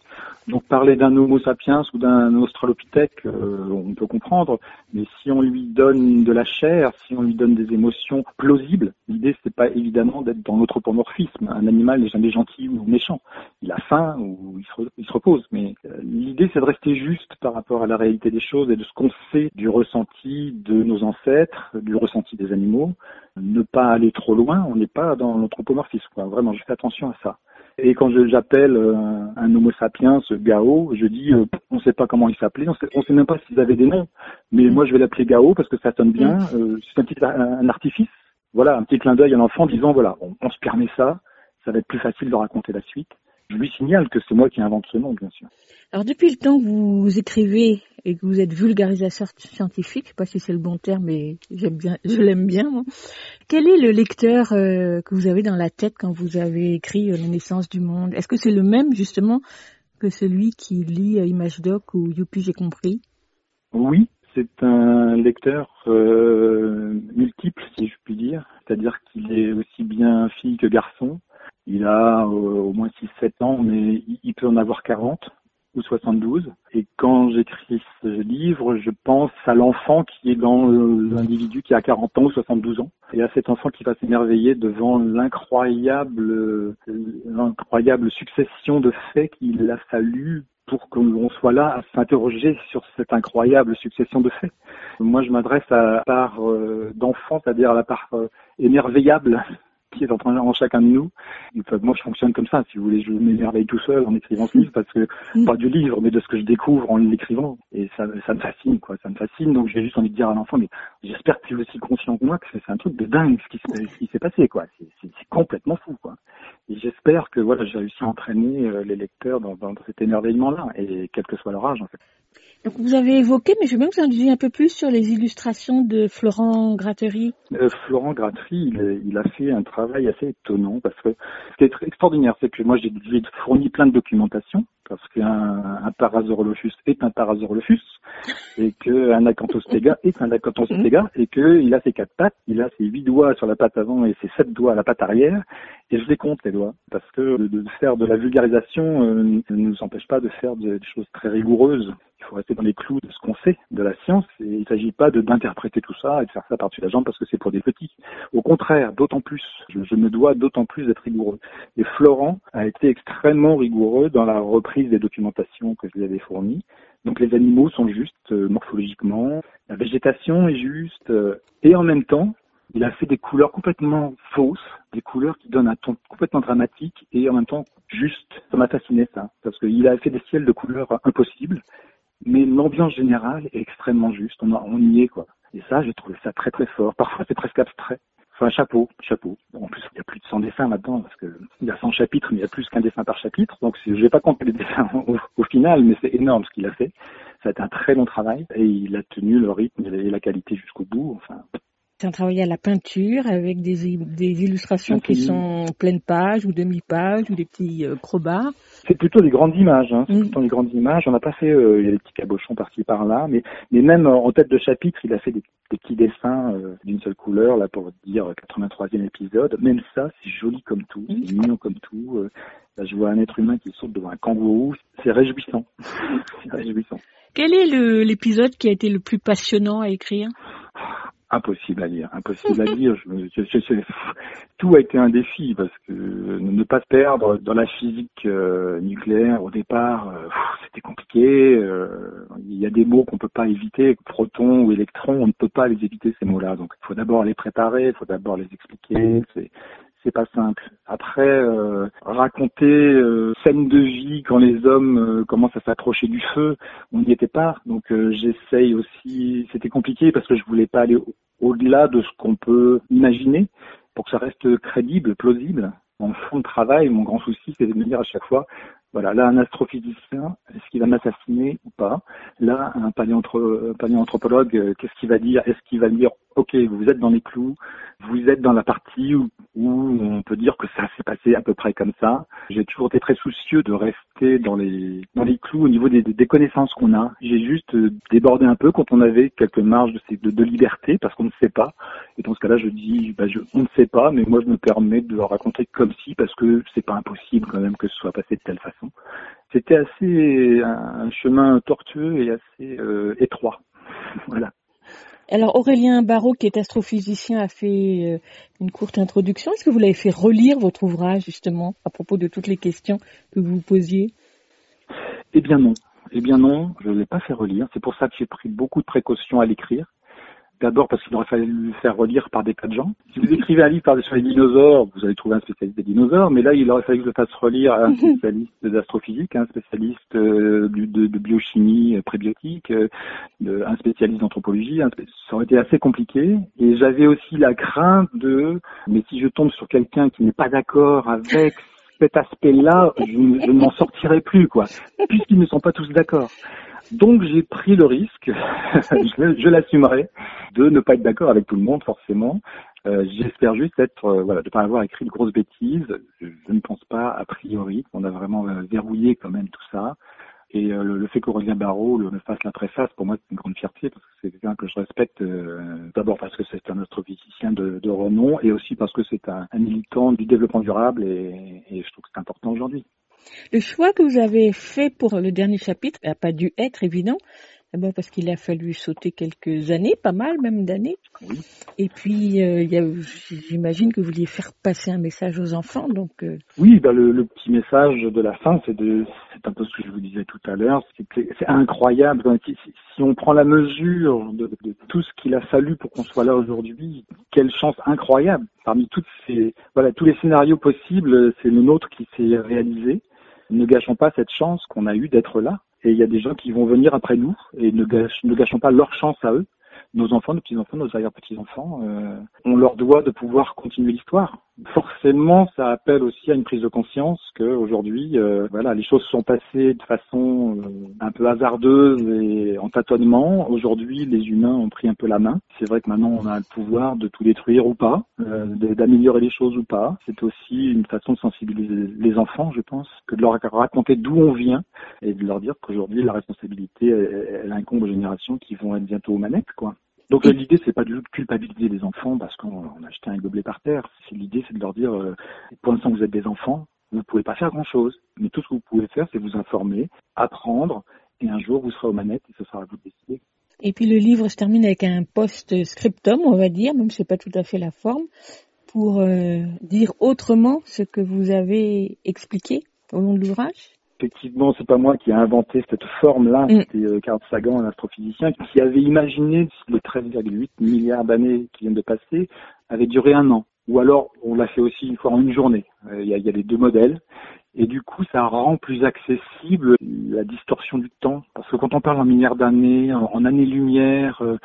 Donc parler d'un Homo sapiens ou d'un Australopithèque, euh, on peut comprendre, mais si on lui donne de la chair, si on lui donne des émotions plausibles, l'idée c'est pas évidemment d'être dans l'anthropomorphisme. Un animal n'est jamais gentil ou méchant. Il a faim ou il se, il se repose. Mais euh, l'idée c'est de rester juste par rapport à la réalité des choses et de ce qu'on sait du ressenti de nos ancêtres, du ressenti des animaux, ne pas aller trop loin, on n'est pas dans l'anthropomorphisme. Vraiment, je fais attention à ça. Et quand j'appelle euh, un Homo sapiens, ce Gao, je dis, euh, on ne sait pas comment il s'appelait, on ne sait même pas s'ils avaient des noms, mais moi je vais l'appeler Gao parce que ça sonne bien. Euh, c'est un petit un artifice, voilà, un petit clin d'œil à l'enfant disant, voilà, on se permet ça, ça va être plus facile de raconter la suite. Je lui signale que c'est moi qui invente ce nom, bien sûr. Alors depuis le temps que vous écrivez et que vous êtes vulgarisateur scientifique, je sais pas si c'est le bon terme, mais j'aime bien, je l'aime bien. Moi. Quel est le lecteur euh, que vous avez dans la tête quand vous avez écrit euh, La naissance du monde? Est-ce que c'est le même justement que celui qui lit euh, ImageDoc ou Youpi j'ai compris? Oui, c'est un lecteur multiple, si je puis dire. C'est-à-dire qu'il est aussi bien fille que garçon. Il a euh, au moins 6-7 ans, mais il peut en avoir 40 ou 72. Et quand j'écris ce livre, je pense à l'enfant qui est dans l'individu qui a 40 ans ou 72 ans, et à cet enfant qui va s'émerveiller devant l'incroyable, l'incroyable succession de faits qu'il a fallu pour qu'on soit là à s'interroger sur cette incroyable succession de faits. Moi, je m'adresse à la part euh, d'enfant, c'est-à-dire à la part euh, émerveillable qui est en chacun de nous. moi, je fonctionne comme ça. Si vous voulez, je m'émerveille tout seul en écrivant ce livre parce que mm. pas du livre, mais de ce que je découvre en l'écrivant. Et ça, ça me fascine, quoi. Ça me fascine. Donc, j'ai juste envie de dire à l'enfant, mais j'espère que tu es aussi conscient que moi que c'est un truc de dingue ce qui s'est passé, quoi. C'est complètement fou, quoi. Et j'espère que voilà, j'ai réussi à entraîner euh, les lecteurs dans, dans cet émerveillement-là, et quel que soit leur âge, en fait. Donc vous avez évoqué, mais je veux bien vous en dire un peu plus sur les illustrations de Florent Grattery. Euh, Florent Grattery, il, il, a fait un travail assez étonnant parce que ce qui est extraordinaire, c'est que moi j'ai fourni plein de documentation parce qu'un un Parasaurolophus est un Parasaurolophus et qu'un Acanthostega est un Acanthostega et qu'il a ses quatre pattes, il a ses huit doigts sur la patte avant et ses sept doigts à la patte arrière. Et je les compte les doigts parce que de, faire de la vulgarisation euh, ne nous empêche pas de faire des choses très rigoureuses Il faut rester dans les clous de ce qu'on sait de la science. Et il ne s'agit pas d'interpréter tout ça et de faire ça par-dessus la jambe parce que c'est pour des petits. Au contraire, d'autant plus, je, je me dois d'autant plus d'être rigoureux. Et Florent a été extrêmement rigoureux dans la reprise des documentations que je lui avais fournies. Donc les animaux sont justes euh, morphologiquement, la végétation est juste, euh, et en même temps, il a fait des couleurs complètement fausses, des couleurs qui donnent un ton complètement dramatique et en même temps juste. Ça m'a fasciné ça, parce qu'il a fait des ciels de couleurs impossibles, mais l'ambiance générale est extrêmement juste. On, a- y est quoi. Et ça, j'ai trouvé ça très très fort. Parfois, c'est presque abstrait. Enfin, chapeau, chapeau. En plus, il y a plus de 100 dessins maintenant, parce que il y a 100 chapitres, mais il y a plus qu'un dessin par chapitre. Donc, je vais pas compter les dessins au, au final, mais c'est énorme ce qu'il a fait. Ça a été un très long travail et il a tenu le rythme et la qualité jusqu'au bout. Enfin, C'est un travail à la peinture avec des, illustrations qui sont pleine page ou demi-page ou des petits euh. C'est plutôt des grandes images, hein. c'est Mm. plutôt des grandes images. On n'a pas fait, euh, il y a des petits cabochons par-ci par-là, mais, mais même en tête de chapitre, il a fait des, des petits dessins euh, d'une seule couleur, là pour dire 83e épisode. Même ça, c'est joli comme tout, c'est mignon comme tout. Euh, là, je vois un être humain qui saute devant un kangourou, c'est réjouissant. c'est réjouissant. Quel est l'épisode qui a été le plus passionnant à écrire? Impossible à lire, impossible à lire. Je, je- je- tout a été un défi parce que ne pas se perdre dans la physique euh, nucléaire au départ, euh, c'était compliqué. euh, il y a des mots qu'on peut pas éviter, proton ou électron, on ne peut pas les éviter ces mots-là. Donc il faut d'abord les préparer, il faut d'abord les expliquer. C'est pas simple. Après, euh, raconter euh, de vie quand les hommes euh, commencent à s'approcher du feu, on n'y était pas. Donc euh, j'essaye aussi. C'était compliqué parce que je voulais pas aller au- au-delà de ce qu'on peut imaginer pour que ça reste crédible, plausible. Mon fond de travail, mon grand souci, c'est de me dire à chaque fois, voilà, là un astrophysicien, est-ce qu'il va m'assassiner ou pas? Là, un paléanthropologue, euh, qu'est-ce qu'il va dire? Est-ce qu'il va dire, ok, vous êtes dans les clous, vous êtes dans la partie où, où on peut dire que ça s'est passé à peu près comme ça. J'ai toujours été très soucieux de rester dans les dans les clous au niveau des, des connaissances qu'on a. J'ai juste euh, débordé un peu quand on avait quelques marges de, de, de liberté parce qu'on ne sait pas. Et dans ce cas-là, je dis, bah, je, on ne sait pas, mais moi je me permets de raconter comme si parce que c'est pas impossible quand même que ce soit passé de telle façon. C'était assez un, un chemin tortueux et assez euh, étroit. voilà. Alors Aurélien Barraud, qui est astrophysicien, a fait euh, une courte introduction. Est-ce que vous l'avez fait relire votre ouvrage justement à propos de toutes les questions que vous vous posiez? Eh bien non. Eh bien non, je ne l'ai pas fait relire. C'est pour ça que j'ai pris beaucoup de précautions à l'écrire. D'abord parce qu'il aurait fallu le faire relire par des tas de gens. Si vous écrivez un livre sur les dinosaures, vous allez trouver un spécialiste des dinosaures, mais là, il aurait fallu que je le fasse relire à un spécialiste d'astrophysique, un spécialiste euh, de, de biochimie euh, prébiotique, euh, un spécialiste d'anthropologie. Ça aurait été assez compliqué. Et j'avais aussi la crainte de, mais si je tombe sur quelqu'un qui n'est pas d'accord avec cet aspect-là, je, ne m'en sortirai plus, quoi, puisqu'ils ne sont pas tous d'accord. Donc j'ai pris le risque, je, l'assumerai, de ne pas être d'accord avec tout le monde forcément. Euh, J'espère juste être, euh, voilà, de pas avoir écrit de grosses bêtises. Je, je ne pense pas a priori qu'on a vraiment euh, verrouillé quand même tout ça. Et euh, le, le fait qu'Aurélien Barraud le, fasse la préface, pour moi, c'est une grande fierté parce que c'est quelqu'un que je respecte. euh, D'abord parce que c'est un astrophysicien de, de renom et aussi parce que c'est un, un militant du développement durable et, et je trouve que c'est important aujourd'hui. Le choix que vous avez fait pour le dernier chapitre n'a pas dû être évident. D'abord parce qu'il a fallu sauter quelques années, pas mal même d'années. Oui. Et puis, euh, j'imagine que vous vouliez faire passer un message aux enfants. Donc, euh, Oui, le, le petit message de la fin, c'est de, c'est un peu ce que je vous disais tout à l'heure, c'est incroyable. Si, on prend la mesure de, tout ce qu'il a fallu pour qu'on soit là aujourd'hui, quelle chance incroyable. Parmi toutes ces, voilà, tous les scénarios possibles, c'est le nôtre qui s'est réalisé. Ne gâchons pas cette chance qu'on a eue d'être là. Et il y a des gens qui vont venir après nous et ne gâchons pas leur chance à eux nos enfants, nos petits-enfants, nos arrière-petits-enfants, euh, on leur doit de pouvoir continuer l'histoire. Forcément, ça appelle aussi à une prise de conscience qu'aujourd'hui, euh, voilà, les choses sont passées de façon euh, un peu hasardeuse et en tâtonnement. Aujourd'hui, les humains ont pris un peu la main. C'est vrai que maintenant, on a le pouvoir de tout détruire ou pas, euh, d'améliorer les choses ou pas. C'est aussi une façon de sensibiliser les enfants, je pense, que de leur raconter d'où on vient et de leur dire qu'aujourd'hui, la responsabilité, elle, elle incombe aux générations qui vont être bientôt aux manettes, quoi. Donc euh, l'idée c'est pas du tout de culpabiliser les enfants parce qu'on on a jeté un gobelet par terre. L'idée c'est de leur dire euh, pour l'instant vous êtes des enfants, vous ne pouvez pas faire grand chose, mais tout ce que vous pouvez faire c'est vous informer, apprendre Et un jour, vous serez aux manettes et ce sera à vous de décider. Et puis le livre se termine avec un post-scriptum, on va dire, même si c'est pas tout à fait la forme, pour euh, dire autrement ce que vous avez expliqué au long de l'ouvrage Effectivement, c'est pas moi qui ai inventé cette forme-là, Mm. c'était euh, Carl Sagan, un astrophysicien, qui avait imaginé que les 13,8 milliards d'années qui viennent de passer avaient duré un an. Ou alors, on l'a fait aussi une fois en une journée. Euh, Il y, a, il y a les deux modèles. Et du coup, ça rend plus accessible la distorsion du temps. Parce que quand on parle en milliards d'années, en, en années-lumière, euh,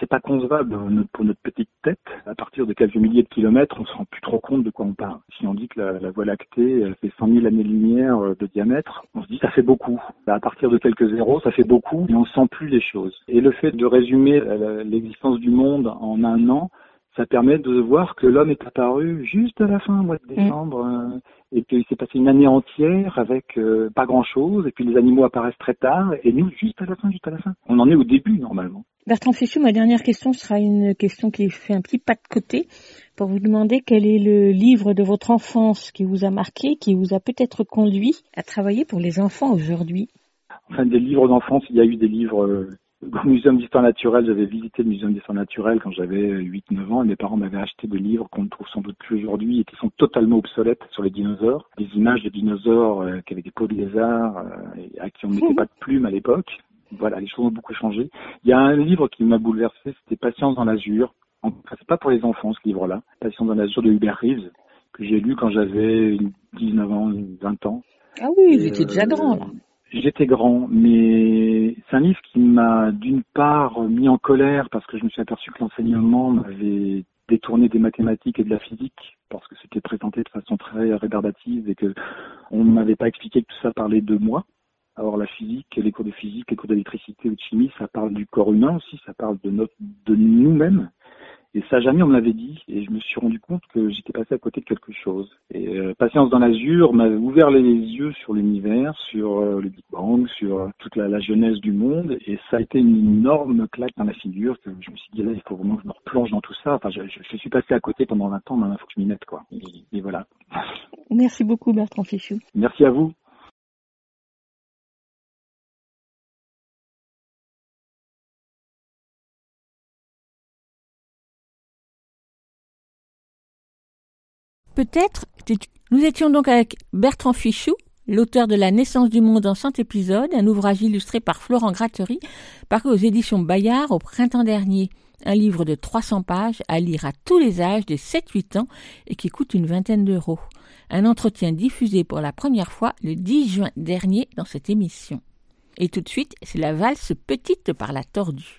c'est pas concevable pour notre petite tête. À partir de quelques milliers de kilomètres, on se rend plus trop compte de quoi on parle. Si on dit que la, Voie lactée fait 100 000 années-lumière euh, de diamètre, on se dit ça fait beaucoup. À partir de quelques zéros, ça fait beaucoup, et on sent plus les choses. Et le fait de résumer euh, l'existence du monde en un an, ça permet de voir que l'homme est apparu juste à la fin, au mois de décembre, euh, et qu'il s'est passé une année entière avec euh, pas grand-chose, et puis les animaux apparaissent très tard, et nous juste à la fin, juste à la fin. On en est au début normalement. Bertrand Fichou, ma dernière question sera une question qui fait un petit pas de côté pour vous demander quel est le livre de votre enfance qui vous a marqué, qui vous a peut-être conduit à travailler pour les enfants aujourd'hui. Enfin, des livres d'enfance, il y a eu des livres euh, au Muséum d'histoire naturelle. J'avais visité le Muséum d'histoire naturelle quand j'avais 8-9 ans et mes parents m'avaient acheté des livres qu'on ne trouve sans doute plus aujourd'hui et qui sont totalement obsolètes sur les dinosaures. Des images de dinosaures euh, qui avaient des peaux de lézard euh, et à qui on ne mettait pas de plumes à l'époque. Voilà, les choses ont beaucoup changé. Il y a un livre qui m'a bouleversé, c'était Patience dans l'azur. Enfin, c'est pas pour les enfants ce livre-là. Patience dans l'azur de Hubert Reeves que j'ai lu quand j'avais 19 ans, 20 ans. Ah oui, étiez déjà euh, grand. J'étais grand, mais c'est un livre qui m'a d'une part mis en colère parce que je me suis aperçu que l'enseignement m'avait détourné des mathématiques et de la physique parce que c'était présenté de façon très rébarbative et que on ne m'avait pas expliqué que tout ça parlait de moi. Alors la physique, les cours de physique, les cours d'électricité ou de chimie, ça parle du corps humain aussi, ça parle de notre, de nous-mêmes. Et ça, jamais on me l'avait dit. Et je me suis rendu compte que j'étais passé à côté de quelque chose. Et euh, Patience dans l'azur m'avait ouvert les yeux sur l'univers, sur euh, le Big Bang, sur euh, toute la, la jeunesse du monde. Et ça a été une énorme claque dans la figure que je me suis dit, là, il faut vraiment que je me replonge dans tout ça. Enfin, je, je- je suis passé à côté pendant 20 ans, maintenant il faut que je m'y mette, quoi. Et, et voilà. Merci beaucoup Bertrand Fichou. Merci à vous. Peut-être, nous étions donc avec Bertrand Fichou, l'auteur de La naissance du monde en 100 épisodes, un ouvrage illustré par Florent Grattery, paru aux éditions Bayard au printemps dernier. Un livre de 300 pages à lire à tous les âges des 7-8 ans et qui coûte une vingtaine d'euros. Un entretien diffusé pour la première fois le 10 juin dernier dans cette émission. Et tout de suite, c'est la valse petite par la tordue.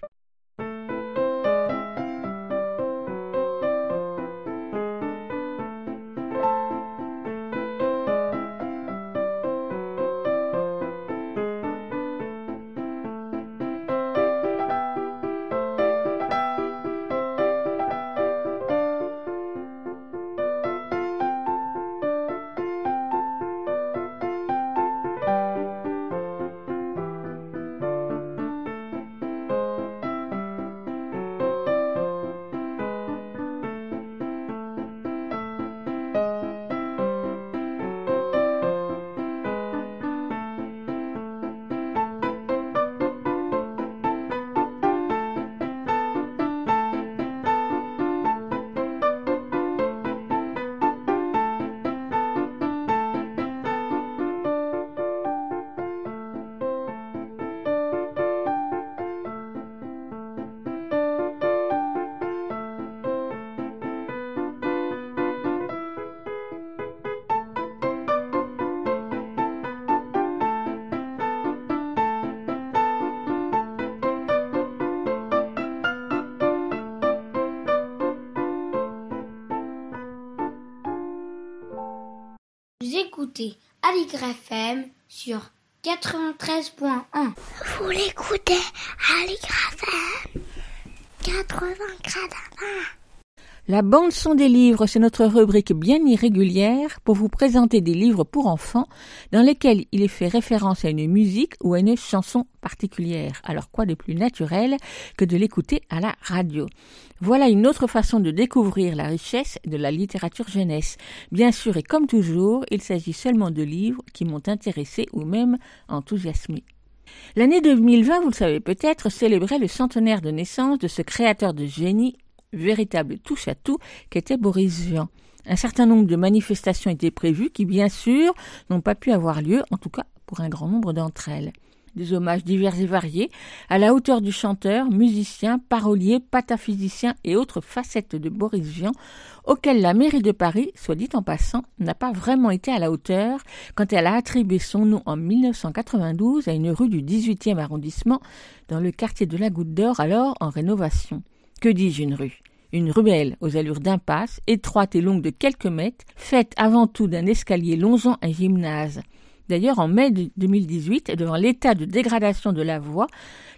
FM sur 93.1. Vous l'écoutez Aligre FM 80 La bande son des livres, c'est notre rubrique bien irrégulière pour vous présenter des livres pour enfants dans lesquels il est fait référence à une musique ou à une chanson particulière. Alors quoi de plus naturel que de l'écouter à la radio? Voilà une autre façon de découvrir la richesse de la littérature jeunesse. Bien sûr et comme toujours, il s'agit seulement de livres qui m'ont intéressé ou même enthousiasmé. L'année 2020, vous le savez peut-être, célébrait le centenaire de naissance de ce créateur de génie, véritable touche-à-tout, qu'était Boris Vian. Un certain nombre de manifestations étaient prévues qui, bien sûr, n'ont pas pu avoir lieu, en tout cas pour un grand nombre d'entre elles des hommages divers et variés, à la hauteur du chanteur, musicien, parolier, pataphysicien et autres facettes de Boris Vian, auxquelles la mairie de Paris, soit dit en passant, n'a pas vraiment été à la hauteur quand elle a attribué son nom en 1992 à une rue du 18e arrondissement dans le quartier de la Goutte d'Or, alors en rénovation. Que dis-je une rue? Une ruelle aux allures d'impasse, étroite et longue de quelques mètres, faite avant tout d'un escalier longeant un gymnase. D'ailleurs, en mai 2018, devant l'état de dégradation de la voie,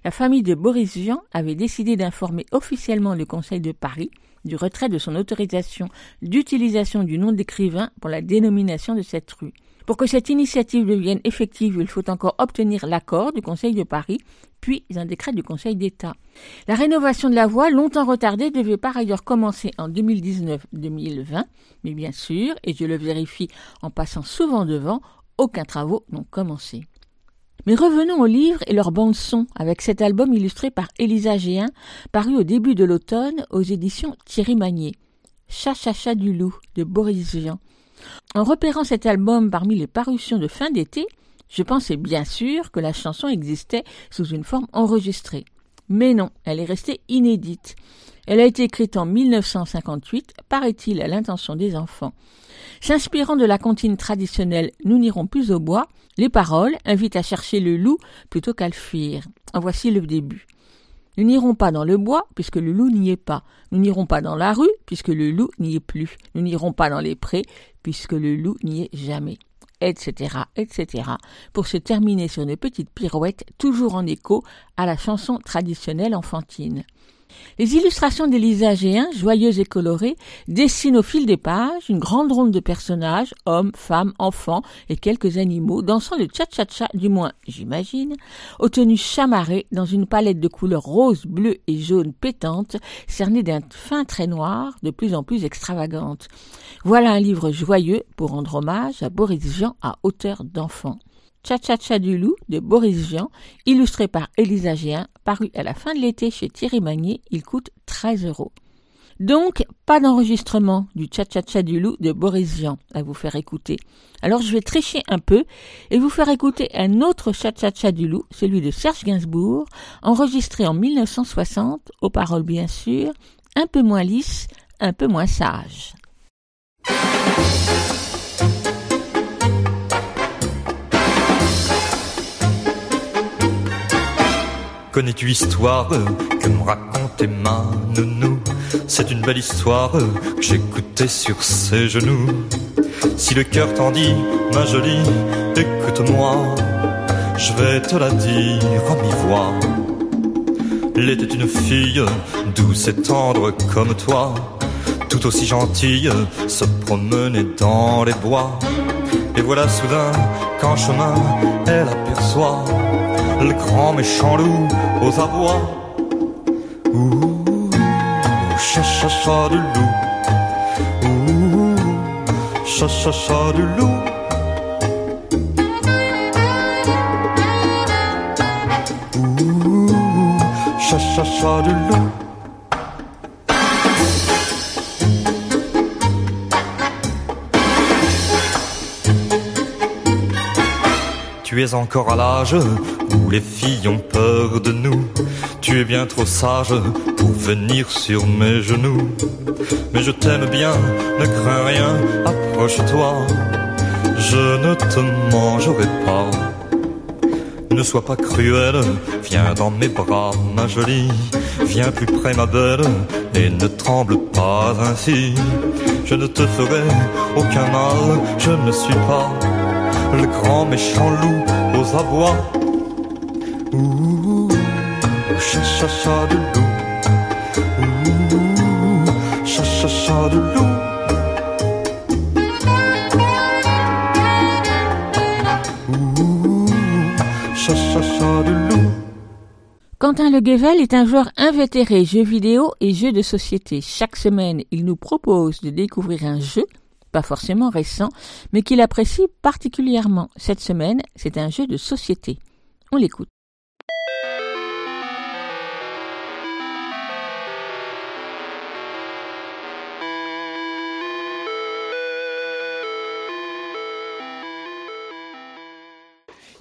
la famille de Boris Vian avait décidé d'informer officiellement le Conseil de Paris du retrait de son autorisation d'utilisation du nom d'écrivain pour la dénomination de cette rue. Pour que cette initiative devienne effective, il faut encore obtenir l'accord du Conseil de Paris, puis un décret du Conseil d'État. La rénovation de la voie, longtemps retardée, devait par ailleurs commencer en 2019-2020, mais bien sûr, et je le vérifie en passant souvent devant, aucun travaux n'ont commencé. Mais revenons aux livres et leur bande son avec cet album illustré par Elisa Géin, paru au début de l'automne aux éditions Thierry Magnier. Chachacha du loup de Boris Vian. En repérant cet album parmi les parutions de fin d'été, je pensais bien sûr que la chanson existait sous une forme enregistrée. Mais non, elle est restée inédite. Elle a été écrite en 1958, paraît-il à l'intention des enfants. S'inspirant de la comptine traditionnelle Nous n'irons plus au bois, les paroles invitent à chercher le loup plutôt qu'à le fuir. En voici le début. Nous n'irons pas dans le bois, puisque le loup n'y est pas. Nous n'irons pas dans la rue, puisque le loup n'y est plus. Nous n'irons pas dans les prés, puisque le loup n'y est jamais. Etc., etc., pour se terminer sur une petite pirouette, toujours en écho à la chanson traditionnelle enfantine. Les illustrations d'Elisa Géin, joyeuses et colorées, dessinent au fil des pages une grande ronde de personnages, hommes, femmes, enfants et quelques animaux, dansant le cha-cha-cha, du moins, j'imagine, aux tenues chamarrées dans une palette de couleurs rose, bleu et jaune pétantes, cernée d'un fin trait noir de plus en plus extravagante. Voilà un livre joyeux pour rendre hommage à Boris Jean à hauteur d'enfant. Cha-cha-cha du loup de Boris Vian, illustré par Elisa Géin, paru à la fin de l'été chez Thierry Magnier, il coûte 13 euros. Donc, pas d'enregistrement du Cha-cha-cha du loup de Boris Vian à vous faire écouter. Alors je vais tricher un peu et vous faire écouter un autre Cha-cha-cha du loup, celui de Serge Gainsbourg, enregistré en 1960, aux paroles bien sûr, un peu moins lisses, un peu moins sages. Connais-tu l'histoire que me racontait ma nounou? C'est une belle histoire que j'écoutais sur ses genoux. Si le cœur t'en dit, ma jolie, écoute-moi, je vais te la dire en mi-voix. Elle était une fille douce et tendre comme toi, tout aussi gentille, se promenait dans les bois. Et voilà soudain qu'en chemin, elle aperçoit le grand méchant loup aux abois. Ouh, cha cha cha du loup. Ouh, cha cha cha du loup. Ouh, cha cha cha du loup. Tu es encore à l'âge où les filles ont peur de nous. Tu es bien trop sage pour venir sur mes genoux. Mais je t'aime bien, ne crains rien, approche-toi. Je ne te mangerai pas. Ne sois pas cruelle, viens dans mes bras, ma jolie. Viens plus près, ma belle, et ne tremble pas ainsi. Je ne te ferai aucun mal, je ne suis pas le grand méchant loup aux abois. Ouh, cha cha cha de loup. Ouh, cha cha cha de loup. Ouh, cha cha cha de loup. Quentin Le Guevel est un joueur invétéré jeux vidéo et jeux de société. Chaque semaine, il nous propose de découvrir un jeu forcément récent, mais qu'il apprécie particulièrement. Cette semaine, c'est un jeu de société. On l'écoute.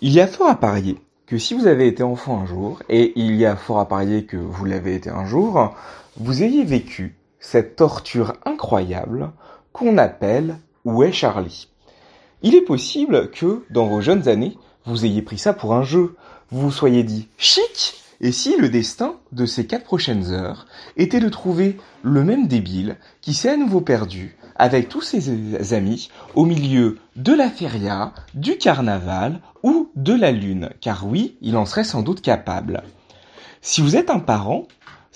Il y a fort à parier que si vous avez été enfant un jour, et il y a fort à parier que vous l'avez été un jour, vous ayez vécu cette torture incroyable qu'on appelle Où est Charlie? Il est possible que, dans vos jeunes années, vous ayez pris ça pour un jeu. Vous vous soyez dit chic Et si le destin de ces quatre prochaines heures était de trouver le même débile qui s'est à nouveau perdu avec tous ses amis au milieu de la feria, du carnaval ou de la lune, car oui, il en serait sans doute capable. Si vous êtes un parent,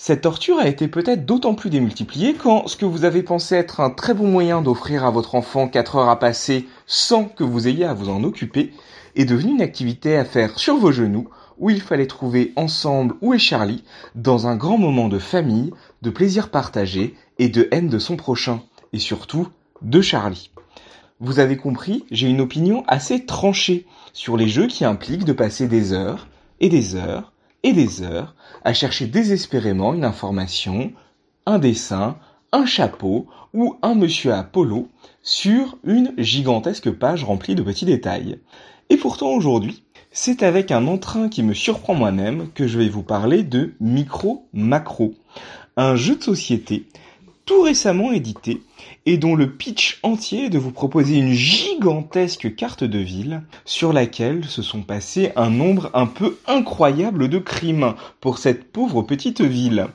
cette torture a été peut-être d'autant plus démultipliée quand ce que vous avez pensé être un très bon moyen d'offrir à votre enfant 4 heures à passer sans que vous ayez à vous en occuper est devenu une activité à faire sur vos genoux où il fallait trouver ensemble où est Charlie dans un grand moment de famille, de plaisir partagé et de haine de son prochain et surtout de Charlie. Vous avez compris, j'ai une opinion assez tranchée sur les jeux qui impliquent de passer des heures et des heures et des heures à chercher désespérément une information, un dessin, un chapeau ou un monsieur Apollo sur une gigantesque page remplie de petits détails. Et pourtant aujourd'hui, c'est avec un entrain qui me surprend moi-même que je vais vous parler de Micro Macro, un jeu de société tout récemment édité et dont le pitch entier est de vous proposer une gigantesque carte de ville sur laquelle se sont passés un nombre un peu incroyable de crimes pour cette pauvre petite ville.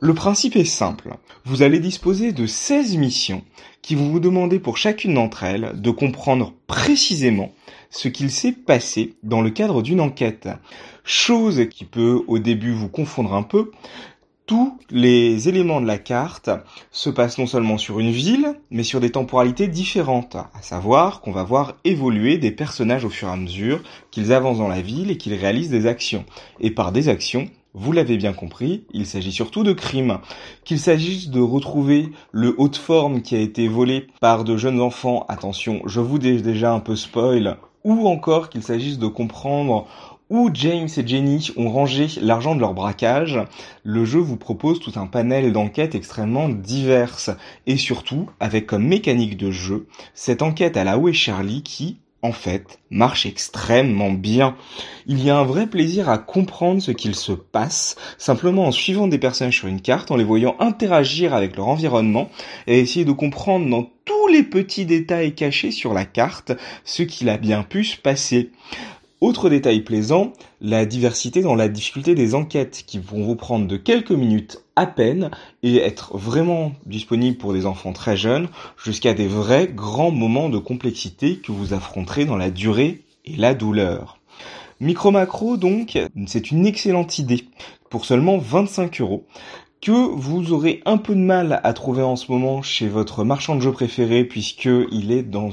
Le principe est simple. Vous allez disposer de 16 missions qui vont vous demander pour chacune d'entre elles de comprendre précisément ce qu'il s'est passé dans le cadre d'une enquête. Chose qui peut au début vous confondre un peu, tous les éléments de la carte se passent non seulement sur une ville, mais sur des temporalités différentes, à savoir qu'on va voir évoluer des personnages au fur et à mesure qu'ils avancent dans la ville et qu'ils réalisent des actions. Et par des actions, vous l'avez bien compris, il s'agit surtout de crimes. Qu'il s'agisse de retrouver le haut de forme qui a été volé par de jeunes enfants, attention, je vous dis déjà un peu spoil, ou encore qu'il s'agisse de comprendre où James et Jenny ont rangé l'argent de leur braquage, le jeu vous propose tout un panel d'enquêtes extrêmement diverses et surtout avec comme mécanique de jeu cette enquête à la Où Charlie qui, en fait, marche extrêmement bien. Il y a un vrai plaisir à comprendre ce qu'il se passe, simplement en suivant des personnages sur une carte, en les voyant interagir avec leur environnement, et essayer de comprendre dans tous les petits détails cachés sur la carte ce qu'il a bien pu se passer. Autre détail plaisant, la diversité dans la difficulté des enquêtes qui vont vous prendre de quelques minutes à peine et être vraiment disponibles pour des enfants très jeunes jusqu'à des vrais grands moments de complexité que vous affronterez dans la durée et la douleur. Micro Macro donc, c'est une excellente idée pour seulement 25 euros que vous aurez un peu de mal à trouver en ce moment chez votre marchand de jeux préféré puisque il est dans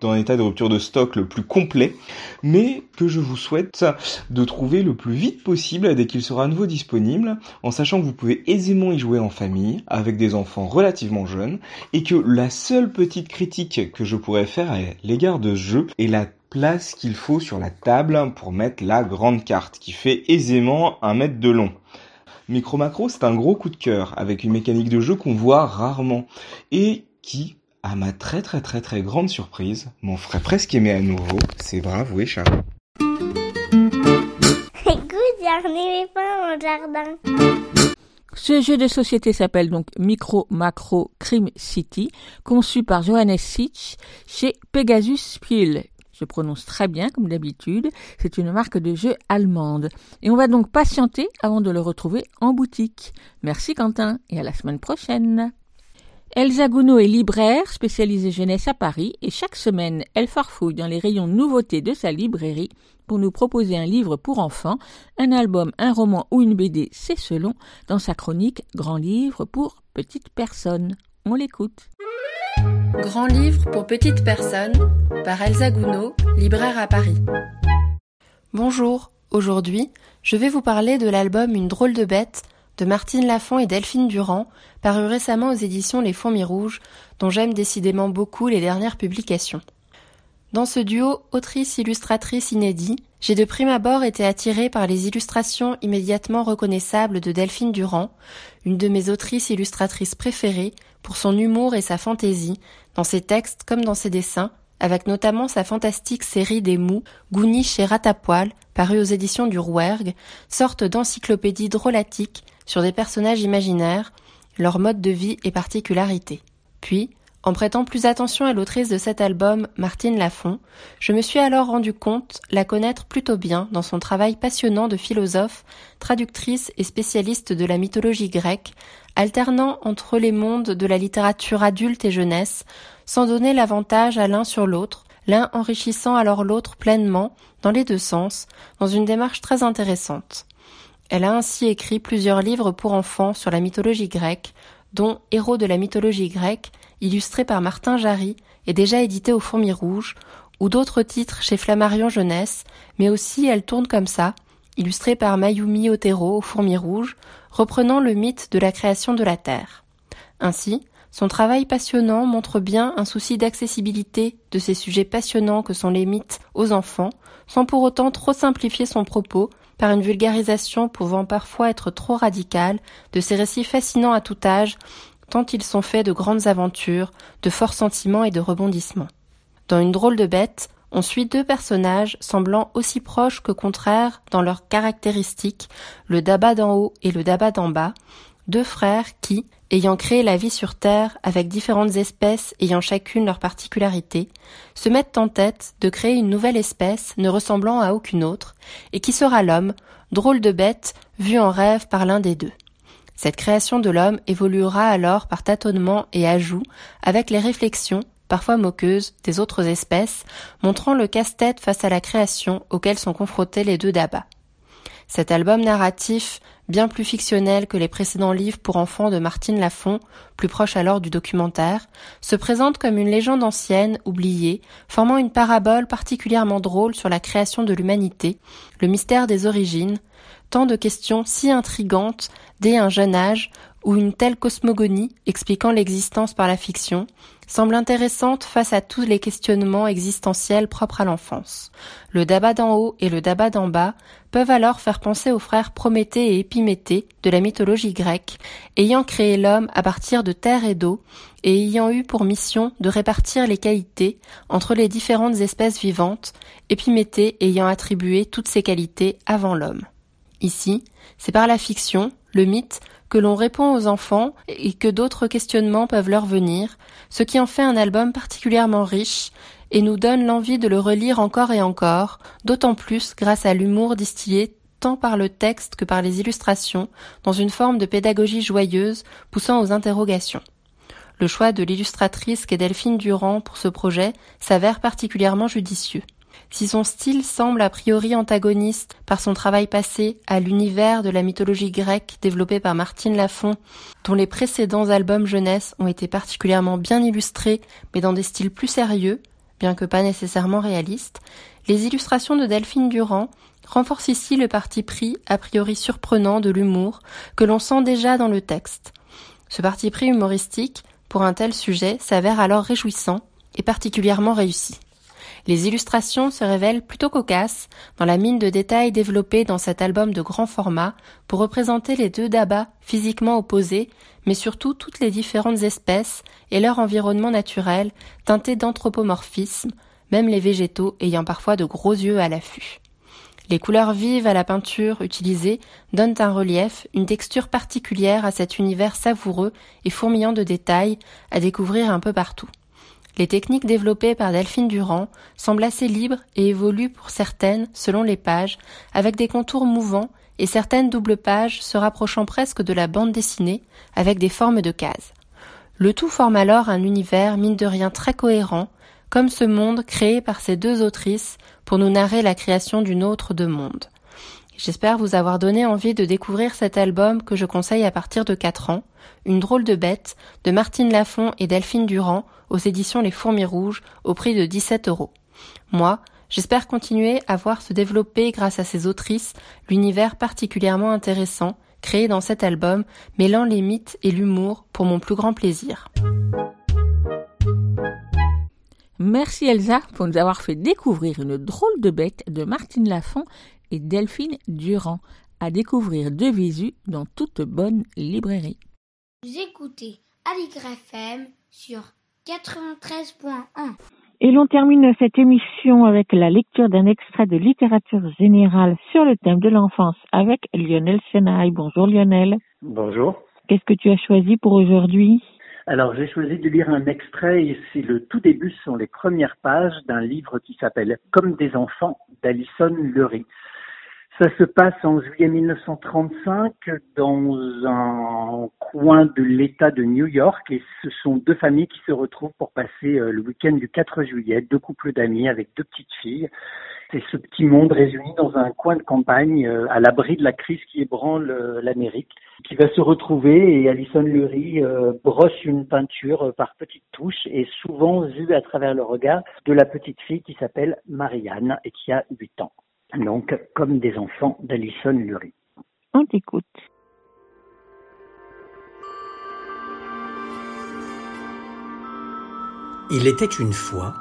dans un état de rupture de stock le plus complet, mais que je vous souhaite de trouver le plus vite possible dès qu'il sera à nouveau disponible, en sachant que vous pouvez aisément y jouer en famille avec des enfants relativement jeunes et que la seule petite critique que je pourrais faire à l'égard de ce jeu est la place qu'il faut sur la table pour mettre la grande carte qui fait aisément un mètre de long. Micro Macro, c'est un gros coup de cœur avec une mécanique de jeu qu'on voit rarement et qui, à ma très très très très grande surprise, m'en ferait presque aimer à nouveau. C'est brave, oui, Charles. Écoute, pas mon jardin. Ce jeu de société s'appelle donc Micro Macro Crime City, conçu par Johannes Sitch chez Pegasus Spiel, prononce très bien comme d'habitude. C'est une marque de jeu allemande. Et on va donc patienter avant de le retrouver en boutique. Merci Quentin et à la semaine prochaine. Elsa Gounod est libraire spécialisée jeunesse à Paris et chaque semaine elle farfouille dans les rayons nouveautés de sa librairie pour nous proposer un livre pour enfants, un album, un roman ou une BD, c'est selon, dans sa chronique Grand livre pour petites personnes. On l'écoute. Grand livre pour petites personnes par Elsa Gounod, libraire à Paris. Bonjour, aujourd'hui, je vais vous parler de l'album Une drôle de bête de Martine Lafont et Delphine Durand, paru récemment aux éditions Les Fourmis Rouges, dont j'aime décidément beaucoup les dernières publications. Dans ce duo autrice-illustratrice inédit, j'ai de prime abord été attirée par les illustrations immédiatement reconnaissables de Delphine Durand, une de mes autrices illustratrices préférées pour son humour et sa fantaisie, dans ses textes comme dans ses dessins, avec notamment sa fantastique série des mous, Gouni chez Ratapoil, parue aux éditions du Rouergue, sorte d'encyclopédie drôlatique sur des personnages imaginaires, leur mode de vie et particularités. Puis, en prêtant plus attention à l'autrice de cet album, Martine Lafont, je me suis alors rendu compte la connaître plutôt bien dans son travail passionnant de philosophe, traductrice et spécialiste de la mythologie grecque, alternant entre les mondes de la littérature adulte et jeunesse, sans donner l'avantage à l'un sur l'autre, l'un enrichissant alors l'autre pleinement, dans les deux sens, dans une démarche très intéressante. Elle a ainsi écrit plusieurs livres pour enfants sur la mythologie grecque, dont Héros de la mythologie grecque, illustré par Martin Jarry et déjà édité au Fourmi Rouge, ou d'autres titres chez Flammarion Jeunesse, mais aussi Elle tourne comme ça, illustré par Mayumi Otero au Fourmi Rouge, reprenant le mythe de la création de la Terre. Ainsi, son travail passionnant montre bien un souci d'accessibilité de ces sujets passionnants que sont les mythes aux enfants, sans pour autant trop simplifier son propos par une vulgarisation pouvant parfois être trop radicale de ces récits fascinants à tout âge tant ils sont faits de grandes aventures, de forts sentiments et de rebondissements. Dans une drôle de bête, on suit deux personnages semblant aussi proches que contraires dans leurs caractéristiques, le Daba d'en haut et le Daba d'en bas, deux frères qui, ayant créé la vie sur Terre avec différentes espèces ayant chacune leur particularité, se mettent en tête de créer une nouvelle espèce ne ressemblant à aucune autre, et qui sera l'homme, drôle de bête, vu en rêve par l'un des deux. Cette création de l'homme évoluera alors par tâtonnement et ajout avec les réflexions, parfois moqueuses, des autres espèces, montrant le casse-tête face à la création auquel sont confrontés les deux dabas. Cet album narratif, bien plus fictionnel que les précédents livres pour enfants de Martine Lafont, plus proche alors du documentaire, se présente comme une légende ancienne, oubliée, formant une parabole particulièrement drôle sur la création de l'humanité, le mystère des origines, tant de questions si intrigantes dès un jeune âge où une telle cosmogonie, expliquant l'existence par la fiction, semble intéressante face à tous les questionnements existentiels propres à l'enfance. Le Daba d'en haut et le Daba d'en bas peuvent alors faire penser aux frères Prométhée et Épiméthée de la mythologie grecque, ayant créé l'homme à partir de terre et d'eau, et ayant eu pour mission de répartir les qualités entre les différentes espèces vivantes, Épiméthée ayant attribué toutes ces qualités avant l'homme. Ici, c'est par la fiction, le mythe, que l'on répond aux enfants et que d'autres questionnements peuvent leur venir, ce qui en fait un album particulièrement riche et nous donne l'envie de le relire encore et encore, d'autant plus grâce à l'humour distillé tant par le texte que par les illustrations, dans une forme de pédagogie joyeuse poussant aux interrogations. Le choix de l'illustratrice qu'est Delphine Durand pour ce projet s'avère particulièrement judicieux. Si son style semble a priori antagoniste par son travail passé à l'univers de la mythologie grecque développé par Martine Lafont, dont les précédents albums jeunesse ont été particulièrement bien illustrés mais dans des styles plus sérieux, bien que pas nécessairement réalistes, les illustrations de Delphine Durand renforcent ici le parti pris a priori surprenant de l'humour que l'on sent déjà dans le texte. Ce parti pris humoristique, pour un tel sujet, s'avère alors réjouissant et particulièrement réussi. Les illustrations se révèlent plutôt cocasses dans la mine de détails développée dans cet album de grand format pour représenter les deux dabas physiquement opposés, mais surtout toutes les différentes espèces et leur environnement naturel teinté d'anthropomorphisme, même les végétaux ayant parfois de gros yeux à l'affût. Les couleurs vives à la peinture utilisées donnent un relief, une texture particulière à cet univers savoureux et fourmillant de détails à découvrir un peu partout. Les techniques développées par Delphine Durand semblent assez libres et évoluent pour certaines selon les pages, avec des contours mouvants et certaines doubles pages se rapprochant presque de la bande dessinée avec des formes de cases. Le tout forme alors un univers mine de rien très cohérent, comme ce monde créé par ces deux autrices pour nous narrer la création d'une autre de monde. J'espère vous avoir donné envie de découvrir cet album que je conseille à partir de 4 ans, Une drôle de bête, de Martine Lafont et Delphine Durand, aux éditions Les Fourmis Rouges, au prix de 17 euros. Moi, j'espère continuer à voir se développer grâce à ces autrices l'univers particulièrement intéressant créé dans cet album, mêlant les mythes et l'humour pour mon plus grand plaisir. Merci Elsa pour nous avoir fait découvrir une drôle de bête de Martine Lafont et Delphine Durand, à découvrir de visu dans toute bonne librairie. Vous écoutez Aligre FM sur 93.1. Et l'on termine cette émission avec la lecture d'un extrait de littérature générale sur le thème de l'enfance avec Lionel Senaille. Bonjour Lionel. Bonjour. Qu'est-ce que tu as choisi pour aujourd'hui? Alors j'ai choisi de lire un extrait et c'est le tout début, ce sont les premières pages d'un livre qui s'appelle Comme des enfants d'Alison Lurie. Ça se passe en juillet 1935 dans un coin de l'État de New York et ce sont deux familles qui se retrouvent pour passer euh, le week-end du 4 juillet, deux couples d'amis avec deux petites filles. C'est ce petit monde réuni dans un coin de campagne euh, à l'abri de la crise qui ébranle euh, l'Amérique qui va se retrouver et Alison Lurie brosse une peinture par petites touches et souvent vue à travers le regard de la petite fille qui s'appelle Marianne et qui a 8 ans donc comme des enfants d'Alison Lurie. On t'écoute. Il était une fois,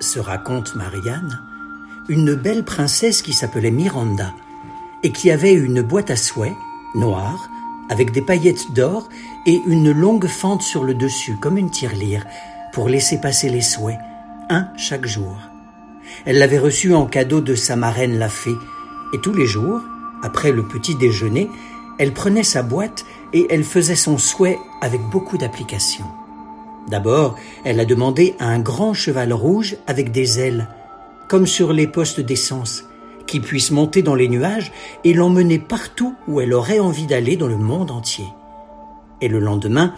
se raconte Marianne, une belle princesse qui s'appelait Miranda et qui avait une boîte à souhait, noire, avec des paillettes d'or et une longue fente sur le dessus, comme une tirelire, pour laisser passer les souhaits, un chaque jour. Elle l'avait reçu en cadeau de sa marraine la fée, et tous les jours, après le petit déjeuner, elle prenait sa boîte et elle faisait son souhait avec beaucoup d'application. D'abord, elle a demandé un grand cheval rouge avec des ailes, comme sur les postes d'essence, qui puisse monter dans les nuages et l'emmener partout où elle aurait envie d'aller dans le monde entier. Et le lendemain,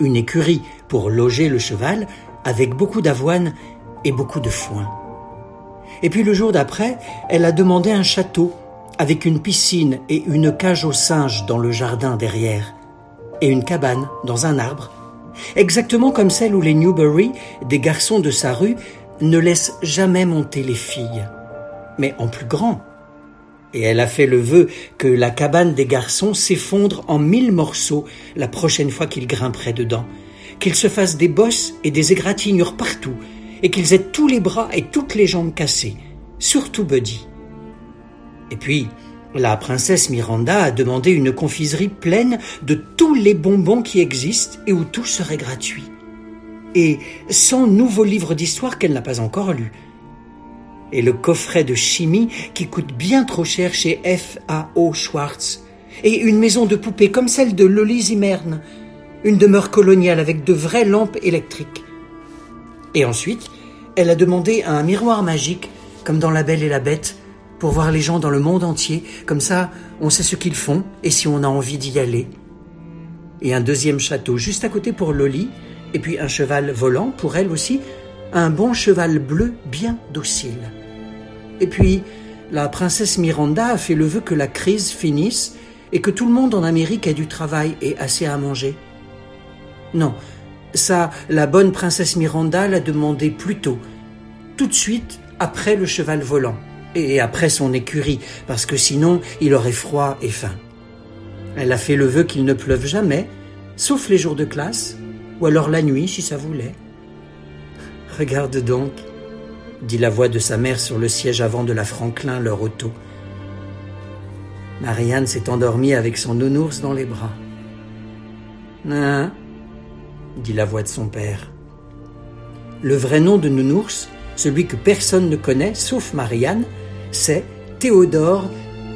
une écurie pour loger le cheval avec beaucoup d'avoine et beaucoup de foin. Et puis le jour d'après, elle a demandé un château avec une piscine et une cage aux singes dans le jardin derrière, et une cabane dans un arbre, exactement comme celle où les Newbury, des garçons de sa rue, ne laissent jamais monter les filles, mais en plus grand. Et elle a fait le vœu que la cabane des garçons s'effondre en mille morceaux la prochaine fois qu'ils grimperaient dedans, qu'ils se fassent des bosses et des égratignures partout, et qu'ils aient tous les bras et toutes les jambes cassées, surtout Buddy. Et puis, la princesse Miranda a demandé une confiserie pleine de tous les bonbons qui existent et où tout serait gratuit. Et cent nouveaux livres d'histoire qu'elle n'a pas encore lus. Et le coffret de chimie qui coûte bien trop cher chez F.A.O. Schwartz. Et une maison de poupées comme celle de Lolly Zimmern. Une demeure coloniale avec de vraies lampes électriques. Et ensuite, elle a demandé un miroir magique, comme dans La Belle et la Bête, pour voir les gens dans le monde entier. Comme ça, on sait ce qu'ils font et si on a envie d'y aller. Et un deuxième château juste à côté pour Loli, et puis un cheval volant pour elle aussi, un bon cheval bleu bien docile. Et puis, la princesse Miranda a fait le vœu que la crise finisse et que tout le monde en Amérique ait du travail et assez à manger. Non, ça, la bonne princesse Miranda l'a demandé plus tôt, tout de suite après le cheval volant, et après son écurie, parce que sinon il aurait froid et faim. Elle a fait le vœu qu'il ne pleuve jamais, sauf les jours de classe, ou alors la nuit si ça voulait. Regarde donc, dit la voix de sa mère sur le siège avant de la Franklin, leur auto. Marianne s'est endormie avec son nounours dans les bras. Hein? Dit la voix de son père. Le vrai nom de Nounours, celui que personne ne connaît, sauf Marianne, c'est Théodore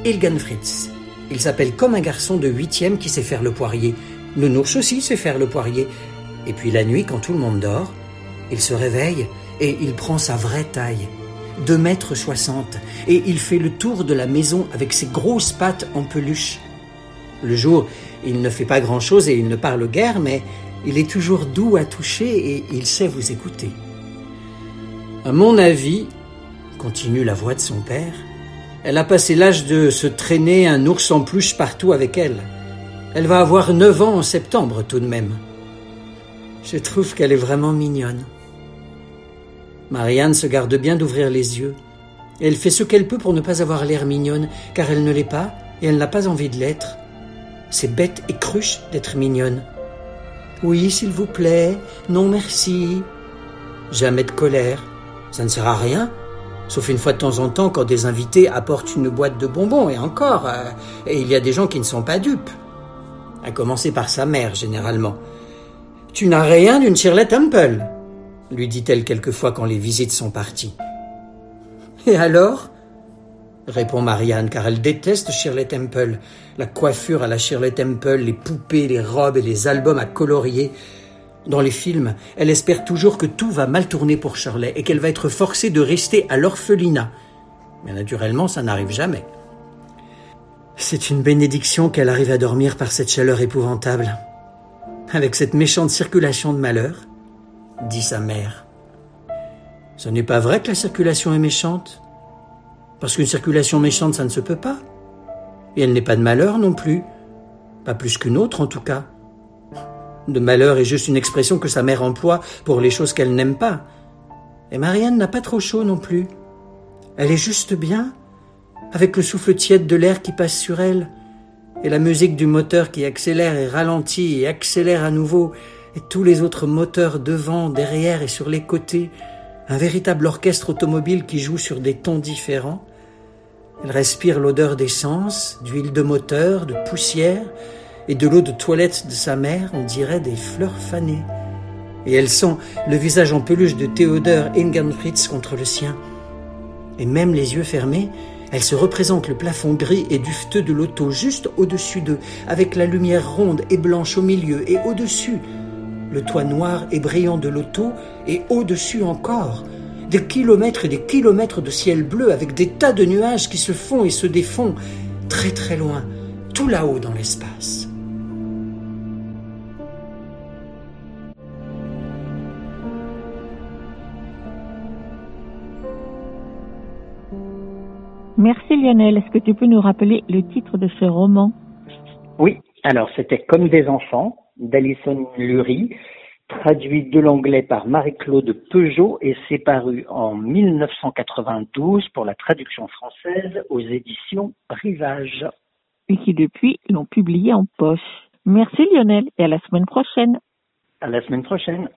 Ilgenfritz. Il s'appelle comme un garçon de huitième qui sait faire le poirier. Nounours aussi sait faire le poirier. Et puis la nuit, quand tout le monde dort, il se réveille et il prend sa vraie taille, deux mètres soixante, et il fait le tour de la maison avec ses grosses pattes en peluche. Le jour, il ne fait pas grand-chose et il ne parle guère, mais il est toujours doux à toucher et il sait vous écouter. À mon avis, continue la voix de son père, elle a passé l'âge de se traîner un ours en peluche partout avec elle. Elle va avoir neuf ans en septembre tout de même. Je trouve qu'elle est vraiment mignonne. Marianne se garde bien d'ouvrir les yeux. Elle fait ce qu'elle peut pour ne pas avoir l'air mignonne, car elle ne l'est pas et elle n'a pas envie de l'être. C'est bête et cruche d'être mignonne. Oui, s'il vous plaît. Non, merci. Jamais de colère. Ça ne sert à rien. Sauf une fois de temps en temps quand des invités apportent une boîte de bonbons, et encore, euh, et il y a des gens qui ne sont pas dupes. À commencer par sa mère, généralement. Tu n'as rien d'une Shirley Temple. lui dit-elle quelquefois quand les visites sont parties. Et alors? Répond Marianne, car elle déteste Shirley Temple. La coiffure à la Shirley Temple, les poupées, les robes et les albums à colorier. Dans les films, elle espère toujours que tout va mal tourner pour Shirley et qu'elle va être forcée de rester à l'orphelinat. Mais naturellement, ça n'arrive jamais. C'est une bénédiction qu'elle arrive à dormir par cette chaleur épouvantable. Avec cette méchante circulation de malheur, dit sa mère. Ce n'est pas vrai que la circulation est méchante? Parce qu'une circulation méchante, ça ne se peut pas. Et elle n'est pas de malheur non plus. Pas plus qu'une autre en tout cas. De malheur est juste une expression que sa mère emploie pour les choses qu'elle n'aime pas. Et Marianne n'a pas trop chaud non plus. Elle est juste bien, avec le souffle tiède de l'air qui passe sur elle, et la musique du moteur qui accélère et ralentit et accélère à nouveau, et tous les autres moteurs devant, derrière et sur les côtés, un véritable orchestre automobile qui joue sur des tons différents. Elle respire l'odeur d'essence, d'huile de moteur, de poussière, et de l'eau de toilette de sa mère, on dirait des fleurs fanées. Et elle sent le visage en peluche de Theodor Ingenfritz contre le sien. Et même les yeux fermés, elle se représente le plafond gris et dufteux de l'auto juste au-dessus d'eux, avec la lumière ronde et blanche au milieu, et au-dessus, le toit noir et brillant de l'auto, et au-dessus encore, des kilomètres et des kilomètres de ciel bleu avec des tas de nuages qui se font et se défont, très très loin, tout là-haut dans l'espace. Merci Lionel. Est-ce que tu peux nous rappeler le titre de ce roman? Oui, alors c'était Comme des enfants d'Alison Lurie, traduit de l'anglais par Marie-Claude Peugeot et c'est paru en 1992 pour la traduction française aux éditions Rivage. Et qui depuis l'ont publié en poche. Merci Lionel et à la semaine prochaine. À la semaine prochaine.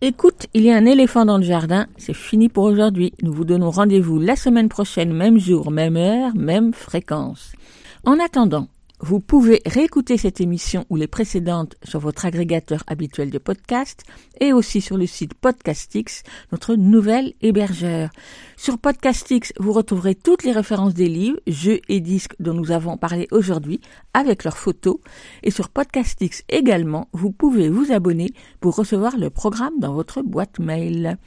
Écoute, il y a un éléphant dans le jardin, c'est fini pour aujourd'hui. Nous vous donnons rendez-vous la semaine prochaine, même jour, même heure, même fréquence. En attendant, vous pouvez réécouter cette émission ou les précédentes sur votre agrégateur habituel de podcast et aussi sur le site Podcastix, notre nouvel hébergeur. Sur Podcastix, vous retrouverez toutes les références des livres, jeux et disques dont nous avons parlé aujourd'hui avec leurs photos. Et sur Podcastix également, vous pouvez vous abonner pour recevoir le programme dans votre boîte mail.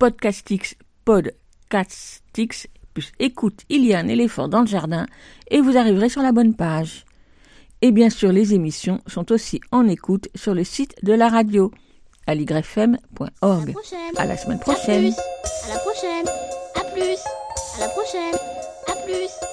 Podcastix, Podcastix, plus écoute, il y a un éléphant dans le jardin et vous arriverez sur la bonne page. Et bien sûr, les émissions sont aussi en écoute sur le site de la radio, aligrefm.org. À la semaine prochaine. À la prochaine. À plus. À la prochaine. À plus.